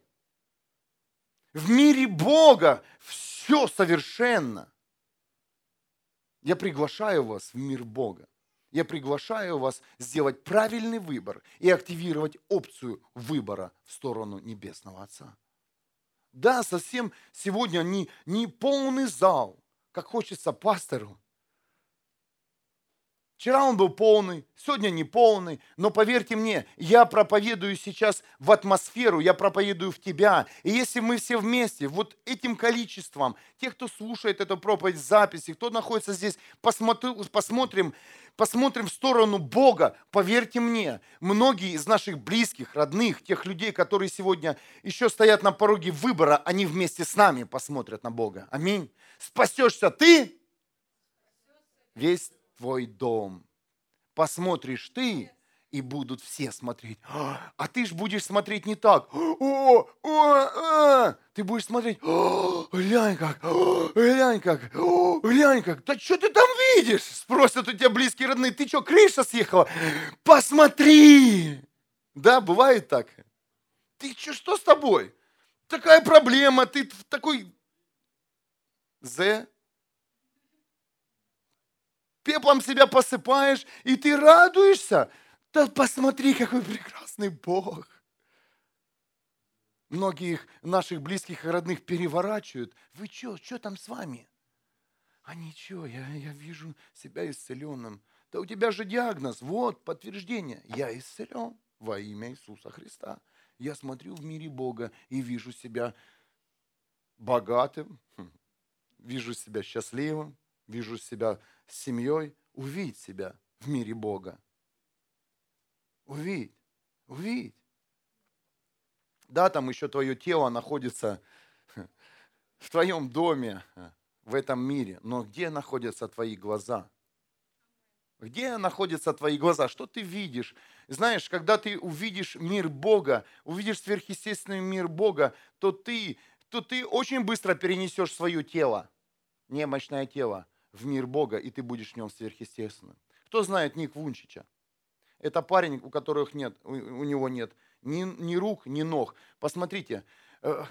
В мире Бога все совершенно. Я приглашаю вас в мир Бога. Я приглашаю вас сделать правильный выбор и активировать опцию выбора в сторону Небесного Отца. Да, совсем сегодня не, не полный зал, как хочется пастору. Вчера он был полный, сегодня не полный, но поверьте мне, я проповедую сейчас в атмосферу, я проповедую в тебя. И если мы все вместе, вот этим количеством, тех, кто слушает эту проповедь в записи, кто находится здесь, посмотрим, посмотрим, посмотрим в сторону Бога, поверьте мне, многие из наших близких, родных, тех людей, которые сегодня еще стоят на пороге выбора, они вместе с нами посмотрят на Бога. Аминь. Спасешься ты, весь твой дом. Посмотришь ты, и будут все смотреть. А ты ж будешь смотреть не так. О, о, а. Ты будешь смотреть, глянь как, глянь как, глянь как. Да что ты там видишь? Спросят у тебя близкие родные, ты что, крыша съехала? Посмотри. Да, бывает так. Ты что, что с тобой? Такая проблема, ты такой... З пеплом себя посыпаешь, и ты радуешься. Да посмотри, какой прекрасный Бог. Многих наших близких и родных переворачивают. Вы что, что там с вами? А ничего, я, я вижу себя исцеленным. Да у тебя же диагноз, вот подтверждение. Я исцелен во имя Иисуса Христа. Я смотрю в мире Бога и вижу себя богатым, хм, вижу себя счастливым, вижу себя с семьей, увидеть себя в мире Бога. Увидеть, увидеть. Да, там еще твое тело находится <laughs> в твоем доме, в этом мире, но где находятся твои глаза? Где находятся твои глаза? Что ты видишь? Знаешь, когда ты увидишь мир Бога, увидишь сверхъестественный мир Бога, то ты, то ты очень быстро перенесешь свое тело, немощное тело, в мир Бога, и ты будешь в нем сверхъестественным. Кто знает Ник Вунчича? Это парень, у которых нет, у, у него нет ни, ни рук, ни ног. Посмотрите, э,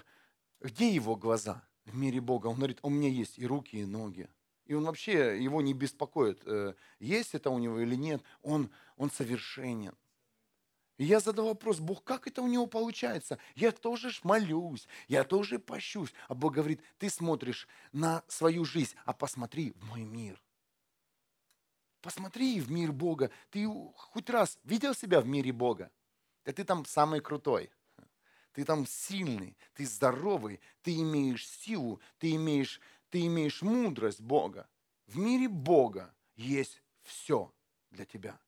где его глаза в мире Бога? Он говорит, у меня есть и руки, и ноги. И он вообще, его не беспокоит, э, есть это у него или нет. Он, он совершенен. И я задал вопрос, Бог, как это у него получается? Я тоже ж молюсь, я тоже пощусь. А Бог говорит, ты смотришь на свою жизнь, а посмотри в мой мир. Посмотри в мир Бога. Ты хоть раз видел себя в мире Бога? Да ты там самый крутой. Ты там сильный, ты здоровый, ты имеешь силу, ты имеешь, ты имеешь мудрость Бога. В мире Бога есть все для тебя.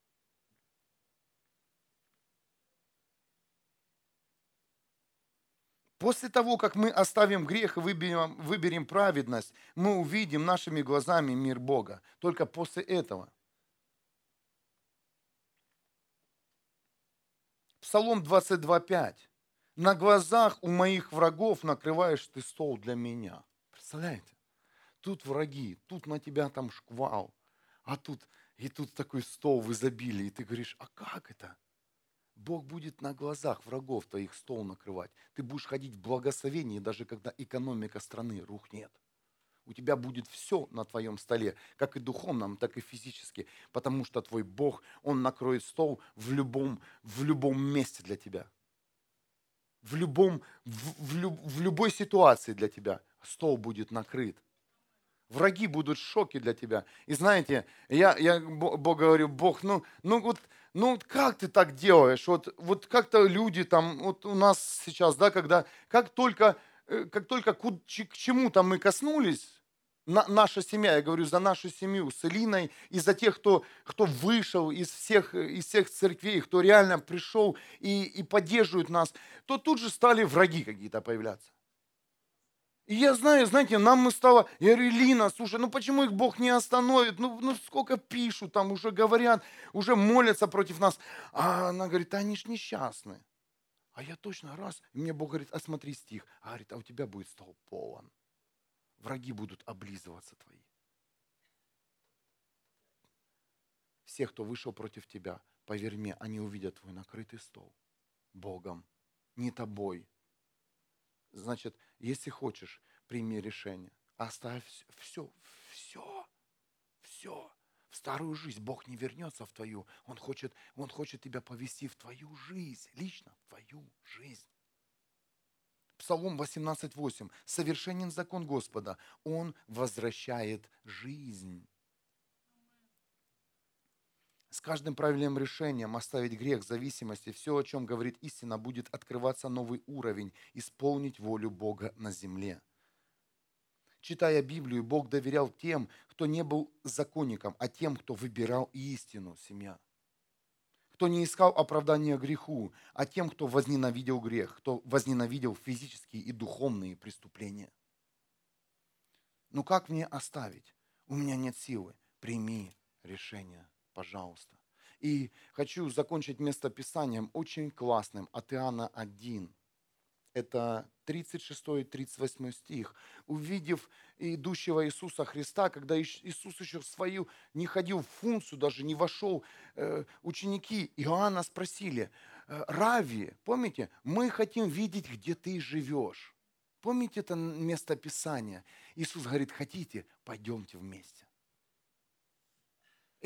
После того, как мы оставим грех и выберем, выберем праведность, мы увидим нашими глазами мир Бога. Только после этого. Псалом 22.5. На глазах у моих врагов накрываешь ты стол для меня. Представляете? Тут враги, тут на тебя там шквал, а тут и тут такой стол в изобилии. И ты говоришь, а как это? Бог будет на глазах врагов твоих стол накрывать. Ты будешь ходить в благословении, даже когда экономика страны рухнет. У тебя будет все на твоем столе, как и духовном, так и физически, потому что твой Бог, Он накроет стол в любом, в любом месте для тебя. В, любом, в, в, в любой ситуации для тебя стол будет накрыт. Враги будут в шоке для тебя. И знаете, я, я Бог говорю, Бог, ну, ну вот ну как ты так делаешь? Вот, вот как-то люди там, вот у нас сейчас, да, когда, как только, э, как только к, к чему-то мы коснулись, на, наша семья, я говорю за нашу семью с Элиной и за тех, кто, кто вышел из всех, из всех церквей, кто реально пришел и, и поддерживает нас, то тут же стали враги какие-то появляться. И я знаю, знаете, нам мы стало, я говорю, Лина, слушай, ну почему их Бог не остановит? Ну, ну сколько пишут, там уже говорят, уже молятся против нас. А она говорит, они ж несчастны. А я точно раз, и мне Бог говорит, а смотри стих. А говорит, а у тебя будет стол полон. Враги будут облизываться твои. Все, кто вышел против тебя, поверь мне, они увидят твой накрытый стол Богом, не тобой, Значит, если хочешь, прими решение. Оставь все, все, все. В старую жизнь Бог не вернется в твою. Он хочет, он хочет тебя повести в твою жизнь, лично в твою жизнь. Псалом 18.8. Совершенен закон Господа. Он возвращает жизнь. С каждым правильным решением оставить грех, зависимости, все, о чем говорит истина, будет открываться новый уровень, исполнить волю Бога на земле. Читая Библию, Бог доверял тем, кто не был законником, а тем, кто выбирал истину, семья. Кто не искал оправдания греху, а тем, кто возненавидел грех, кто возненавидел физические и духовные преступления. Ну как мне оставить? У меня нет силы. Прими решение пожалуйста. И хочу закончить местописанием очень классным от Иоанна 1. Это 36-38 стих. Увидев идущего Иисуса Христа, когда Иисус еще в свою не ходил в функцию, даже не вошел, э, ученики Иоанна спросили, «Э, Рави, помните, мы хотим видеть, где ты живешь. Помните это местописание? Иисус говорит, хотите, пойдемте вместе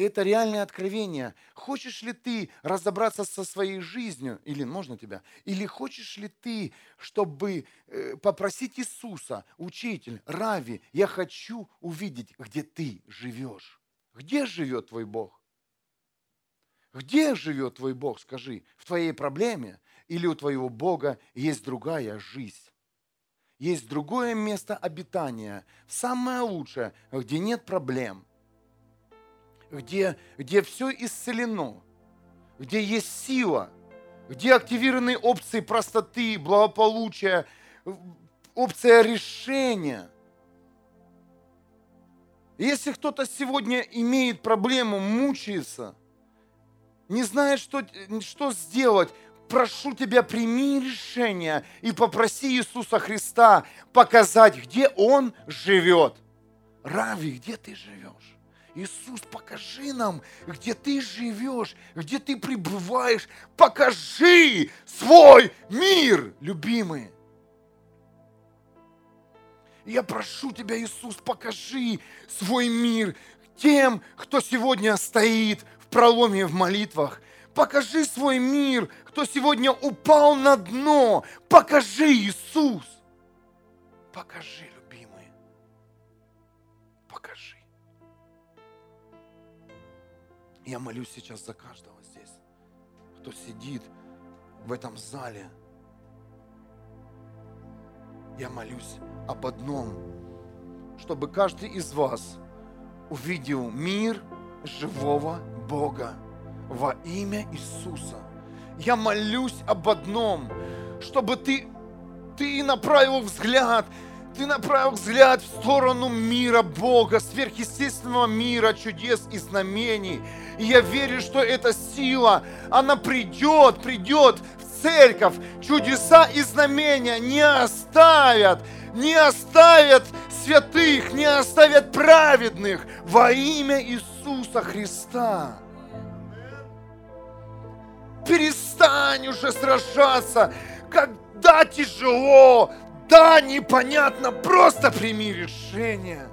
это реальное откровение. Хочешь ли ты разобраться со своей жизнью, или можно тебя, или хочешь ли ты, чтобы э, попросить Иисуса, учитель, Рави, я хочу увидеть, где ты живешь. Где живет твой Бог? Где живет твой Бог, скажи, в твоей проблеме или у твоего Бога есть другая жизнь? Есть другое место обитания, самое лучшее, где нет проблем, где, где все исцелено, где есть сила, где активированы опции простоты, благополучия, опция решения. Если кто-то сегодня имеет проблему, мучается, не знает, что, что сделать, прошу тебя, прими решение и попроси Иисуса Христа показать, где Он живет. Рави, где ты живешь? Иисус, покажи нам, где ты живешь, где ты пребываешь. Покажи свой мир, любимый. Я прошу тебя, Иисус, покажи свой мир тем, кто сегодня стоит в проломе в молитвах. Покажи свой мир, кто сегодня упал на дно. Покажи, Иисус. Покажи. Я молюсь сейчас за каждого здесь, кто сидит в этом зале. Я молюсь об одном, чтобы каждый из вас увидел мир живого Бога во имя Иисуса. Я молюсь об одном, чтобы ты, ты направил взгляд ты направил взгляд в сторону мира Бога, сверхъестественного мира, чудес и знамений. И я верю, что эта сила, она придет, придет в церковь. Чудеса и знамения не оставят, не оставят святых, не оставят праведных во имя Иисуса Христа. Перестань уже сражаться, когда тяжело, да, непонятно, просто прими решение.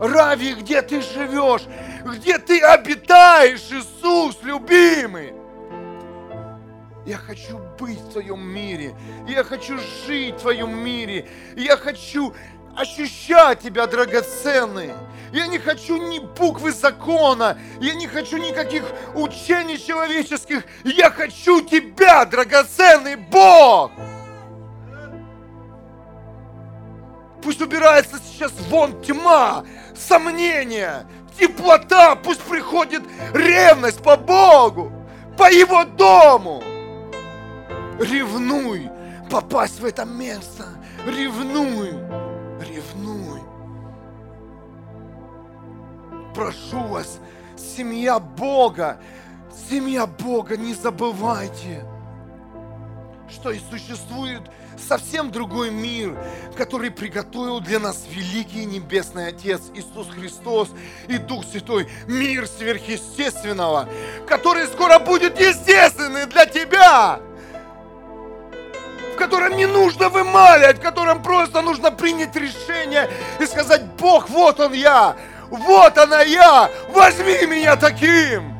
Рави, где ты живешь? Где ты обитаешь, Иисус, любимый? Я хочу быть в Твоем мире. Я хочу жить в Твоем мире. Я хочу ощущать Тебя, драгоценный. Я не хочу ни буквы закона. Я не хочу никаких учений человеческих. Я хочу Тебя, драгоценный Бог. Пусть убирается сейчас вон тьма, сомнения, теплота, пусть приходит ревность по Богу, по Его дому. Ревнуй попасть в это место. Ревнуй, ревнуй. Прошу вас, семья Бога, семья Бога, не забывайте, что и существует совсем другой мир, который приготовил для нас великий Небесный Отец Иисус Христос и Дух Святой. Мир сверхъестественного, который скоро будет естественный для тебя в котором не нужно вымалять, в котором просто нужно принять решение и сказать, Бог, вот он я, вот она я, возьми меня таким.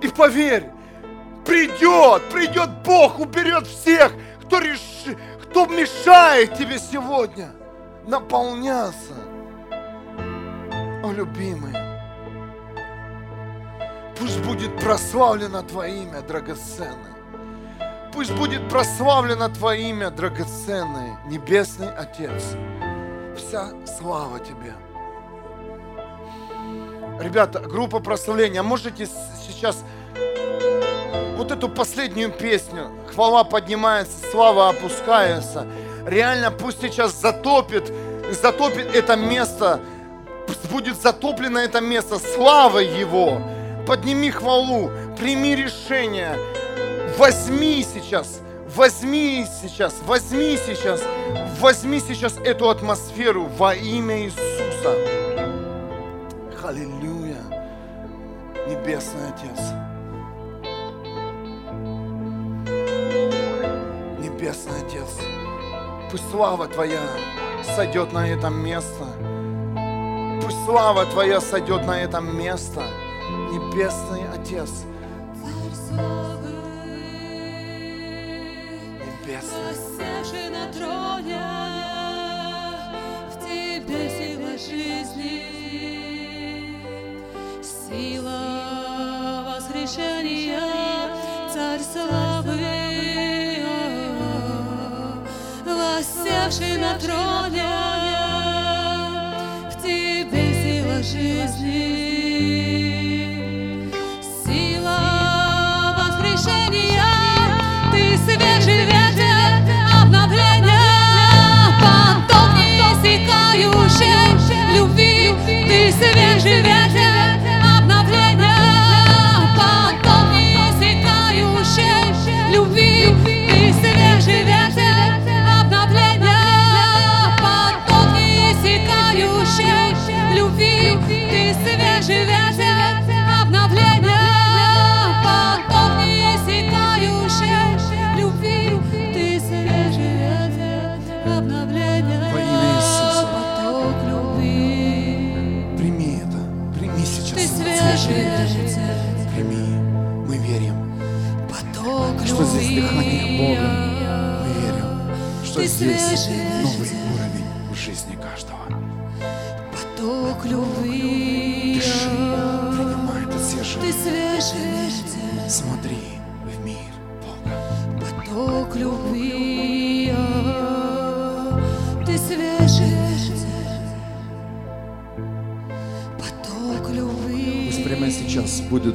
И поверь, Придет, придет Бог, уберет всех, кто, реши, кто мешает тебе сегодня наполняться. О, любимый, пусть будет прославлено Твое имя, драгоценное. Пусть будет прославлено Твое имя, драгоценный Небесный Отец. Вся слава Тебе. Ребята, группа прославления, можете сейчас вот эту последнюю песню, хвала поднимается, слава опускается, реально пусть сейчас затопит, затопит это место, будет затоплено это место славой Его. Подними хвалу, прими решение, возьми сейчас, возьми сейчас, возьми сейчас, возьми сейчас эту атмосферу во имя Иисуса. Аллилуйя, Небесный Отец. Небесный Отец, пусть слава Твоя сойдет на это место. Пусть слава Твоя сойдет на это место. Небесный Отец. Небесный. на троне, в Тебе сила жизни, сила воскрешения, воссевший на троне,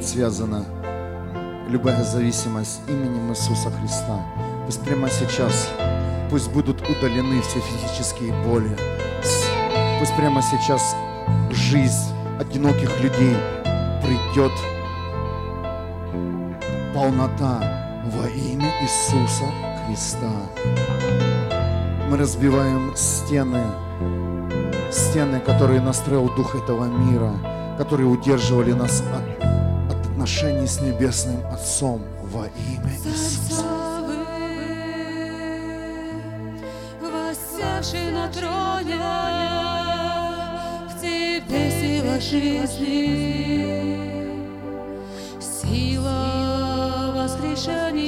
связана любая зависимость именем Иисуса Христа. Пусть прямо сейчас Пусть будут удалены все физические боли. Пусть прямо сейчас жизнь одиноких людей придет полнота во имя Иисуса Христа. Мы разбиваем стены, стены, которые настроил дух этого мира, которые удерживали нас от, отношений с Небесным Отцом во имя Иисуса. сидевший на троне, в тебе сила жизни, сила воскрешения,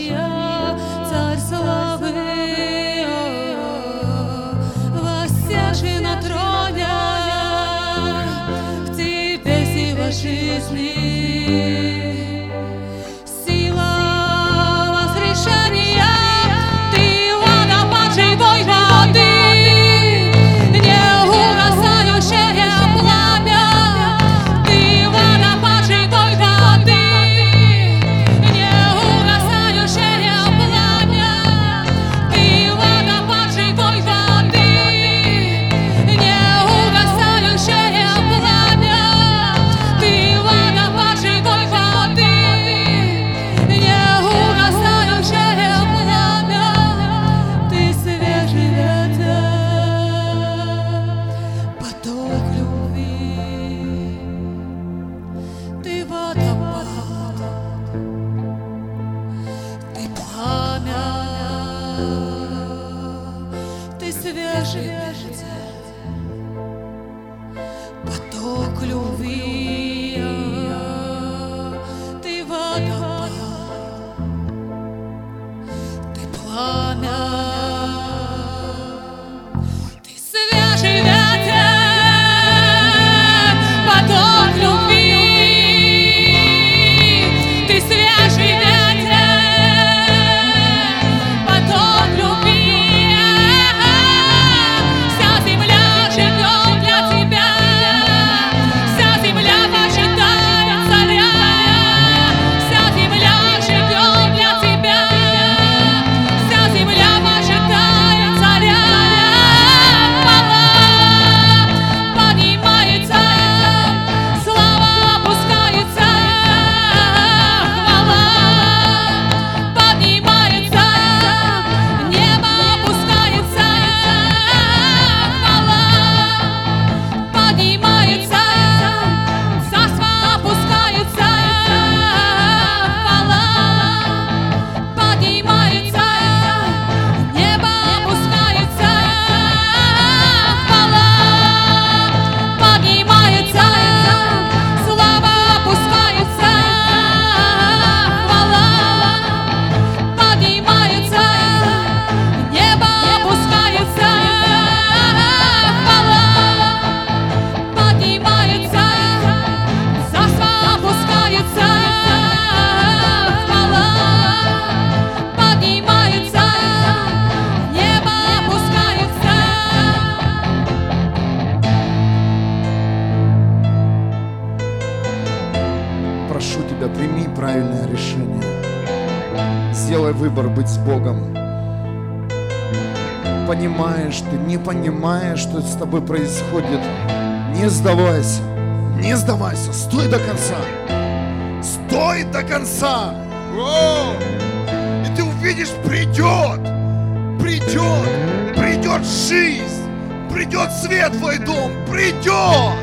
свет твой дом, придет,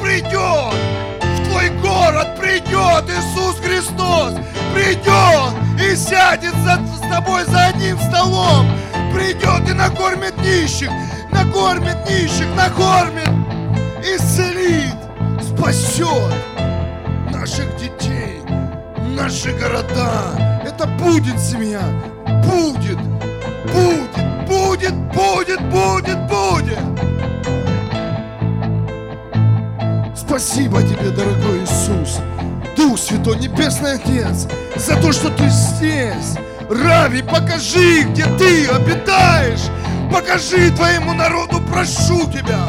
придет. В твой город, придет Иисус Христос, придет и сядет за, с тобой за одним столом, придет и накормит нищих, накормит нищих, накормит, исцелит, спасет наших детей, наши города. Это будет семья, будет, будет, будет, будет, будет. Спасибо тебе, дорогой Иисус, Дух Святой, Небесный Отец, за то, что ты здесь. Рави, покажи, где ты обитаешь. Покажи твоему народу, прошу тебя.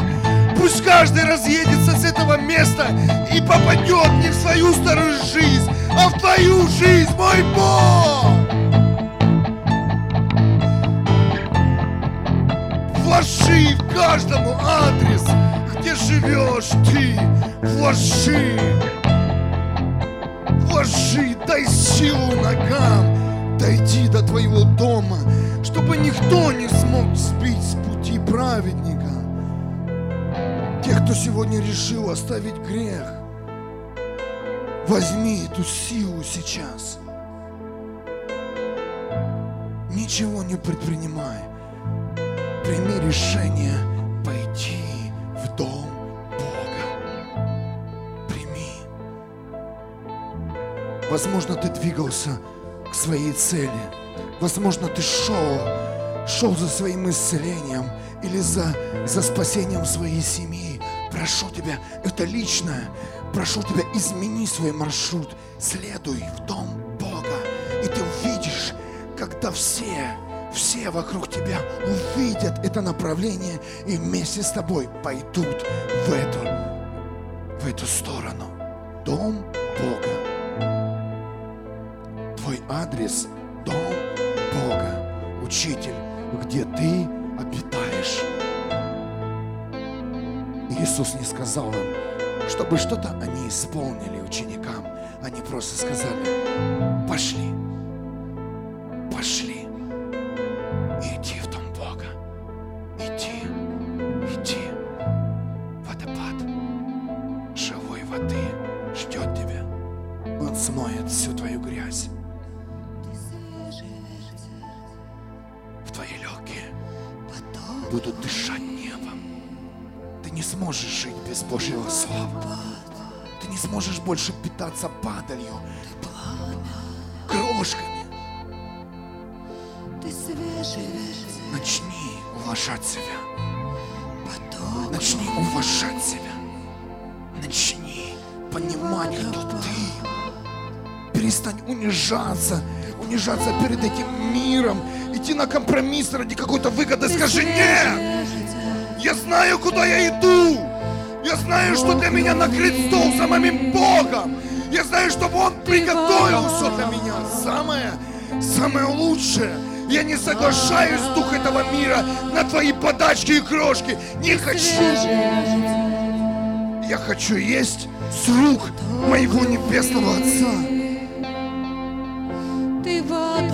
Пусть каждый разъедется с этого места и попадет не в свою старую жизнь, а в твою жизнь, мой Бог. Вложи в каждому адрес, где живешь ты. Вложи. Вложи, дай силу ногам дойти до твоего дома, чтобы никто не смог сбить с пути праведника. Тех, кто сегодня решил оставить грех, возьми эту силу сейчас. Ничего не предпринимай. Прими решение пойти в дом Бога. Прими. Возможно, ты двигался к своей цели. Возможно, ты шел, шел за своим исцелением или за, за спасением своей семьи. Прошу тебя, это личное. Прошу тебя, измени свой маршрут. Следуй в дом Бога. И ты увидишь, когда все, все вокруг тебя увидят это направление и вместе с тобой пойдут в эту, в эту сторону. Дом Бога. Твой адрес – дом Бога. Учитель, где ты обитаешь. Иисус не сказал им, чтобы что-то они исполнили ученикам. Они просто сказали, пошли, пошли. Больше питаться падалью, крошками. Ты свежий, Начни уважать себя. поток Начни уважать себя. Начни понимать, кто ты. Перестань унижаться, унижаться перед этим миром, идти на компромисс ради какой-то выгоды. Скажи нет! Я знаю, куда я иду. Я знаю, что для меня накрыт стол самим Богом. Я знаю, что Он приготовил все для меня. Самое, самое лучшее. Я не соглашаюсь дух этого мира на твои подачки и крошки. Не хочу. Я хочу есть с рук моего небесного Отца. ты водопад,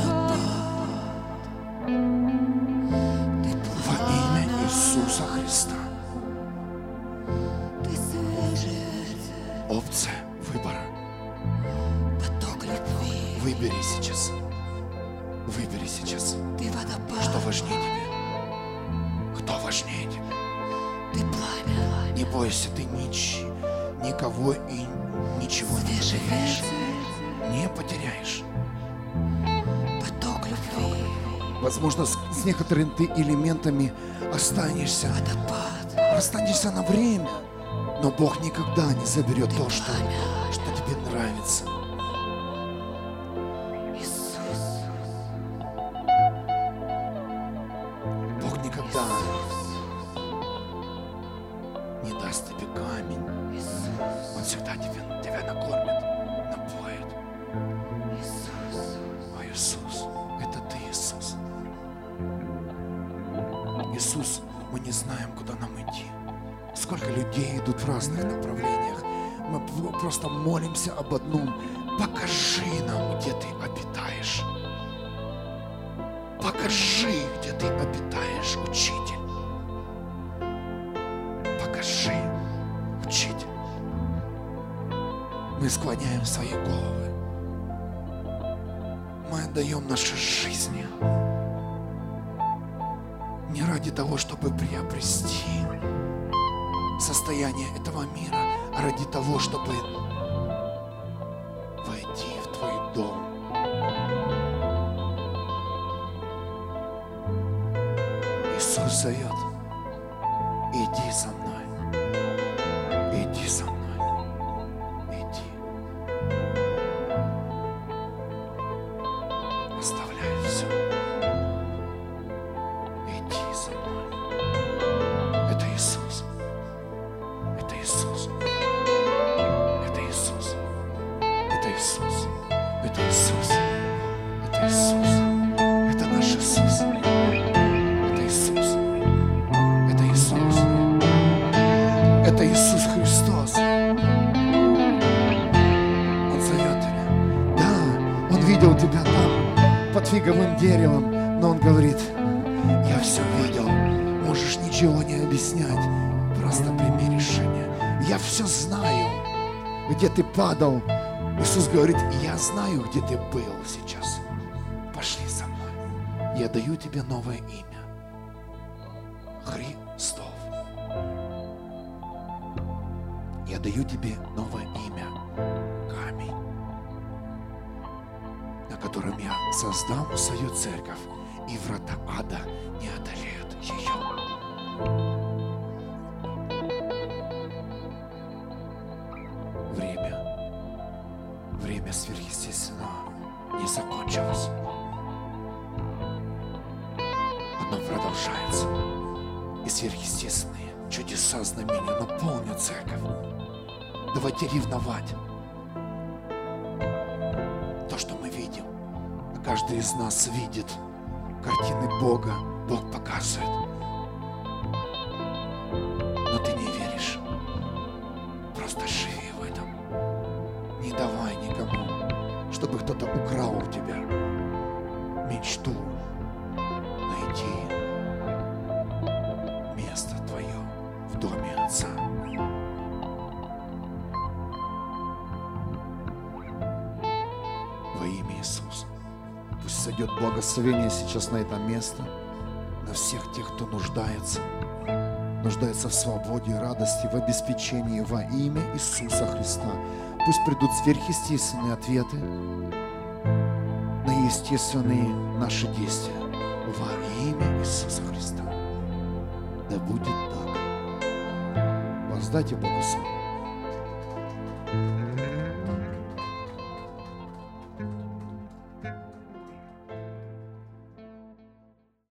Возможно, с, с некоторыми ты элементами останешься, останешься на время, но Бог никогда не заберет то, что, что тебе нравится. Иисус. Это Иисус. Это наш Иисус. Это Иисус. Это Иисус. Это Иисус Христос. Он зовет тебя. Да, Он видел тебя там, под фиговым деревом, но Он говорит, я все видел, можешь ничего не объяснять, просто прими решение. Я все знаю, где ты падал. Иисус говорит, я знаю, где ты был сейчас. Пошли со мной. Я даю тебе новое имя. Христов. Я даю тебе новое имя. Камень, на котором я создам свою церковь, продолжается. И сверхъестественные чудеса, знамения наполнят церковь. Давайте ревновать. То, что мы видим. Каждый из нас видит картины Бога. Бог показывает. Благословение сейчас на это место, на всех тех, кто нуждается, нуждается в свободе, радости, в обеспечении во имя Иисуса Христа. Пусть придут сверхъестественные ответы на естественные наши действия во имя Иисуса Христа. Да будет так. Воздайте Богу славу.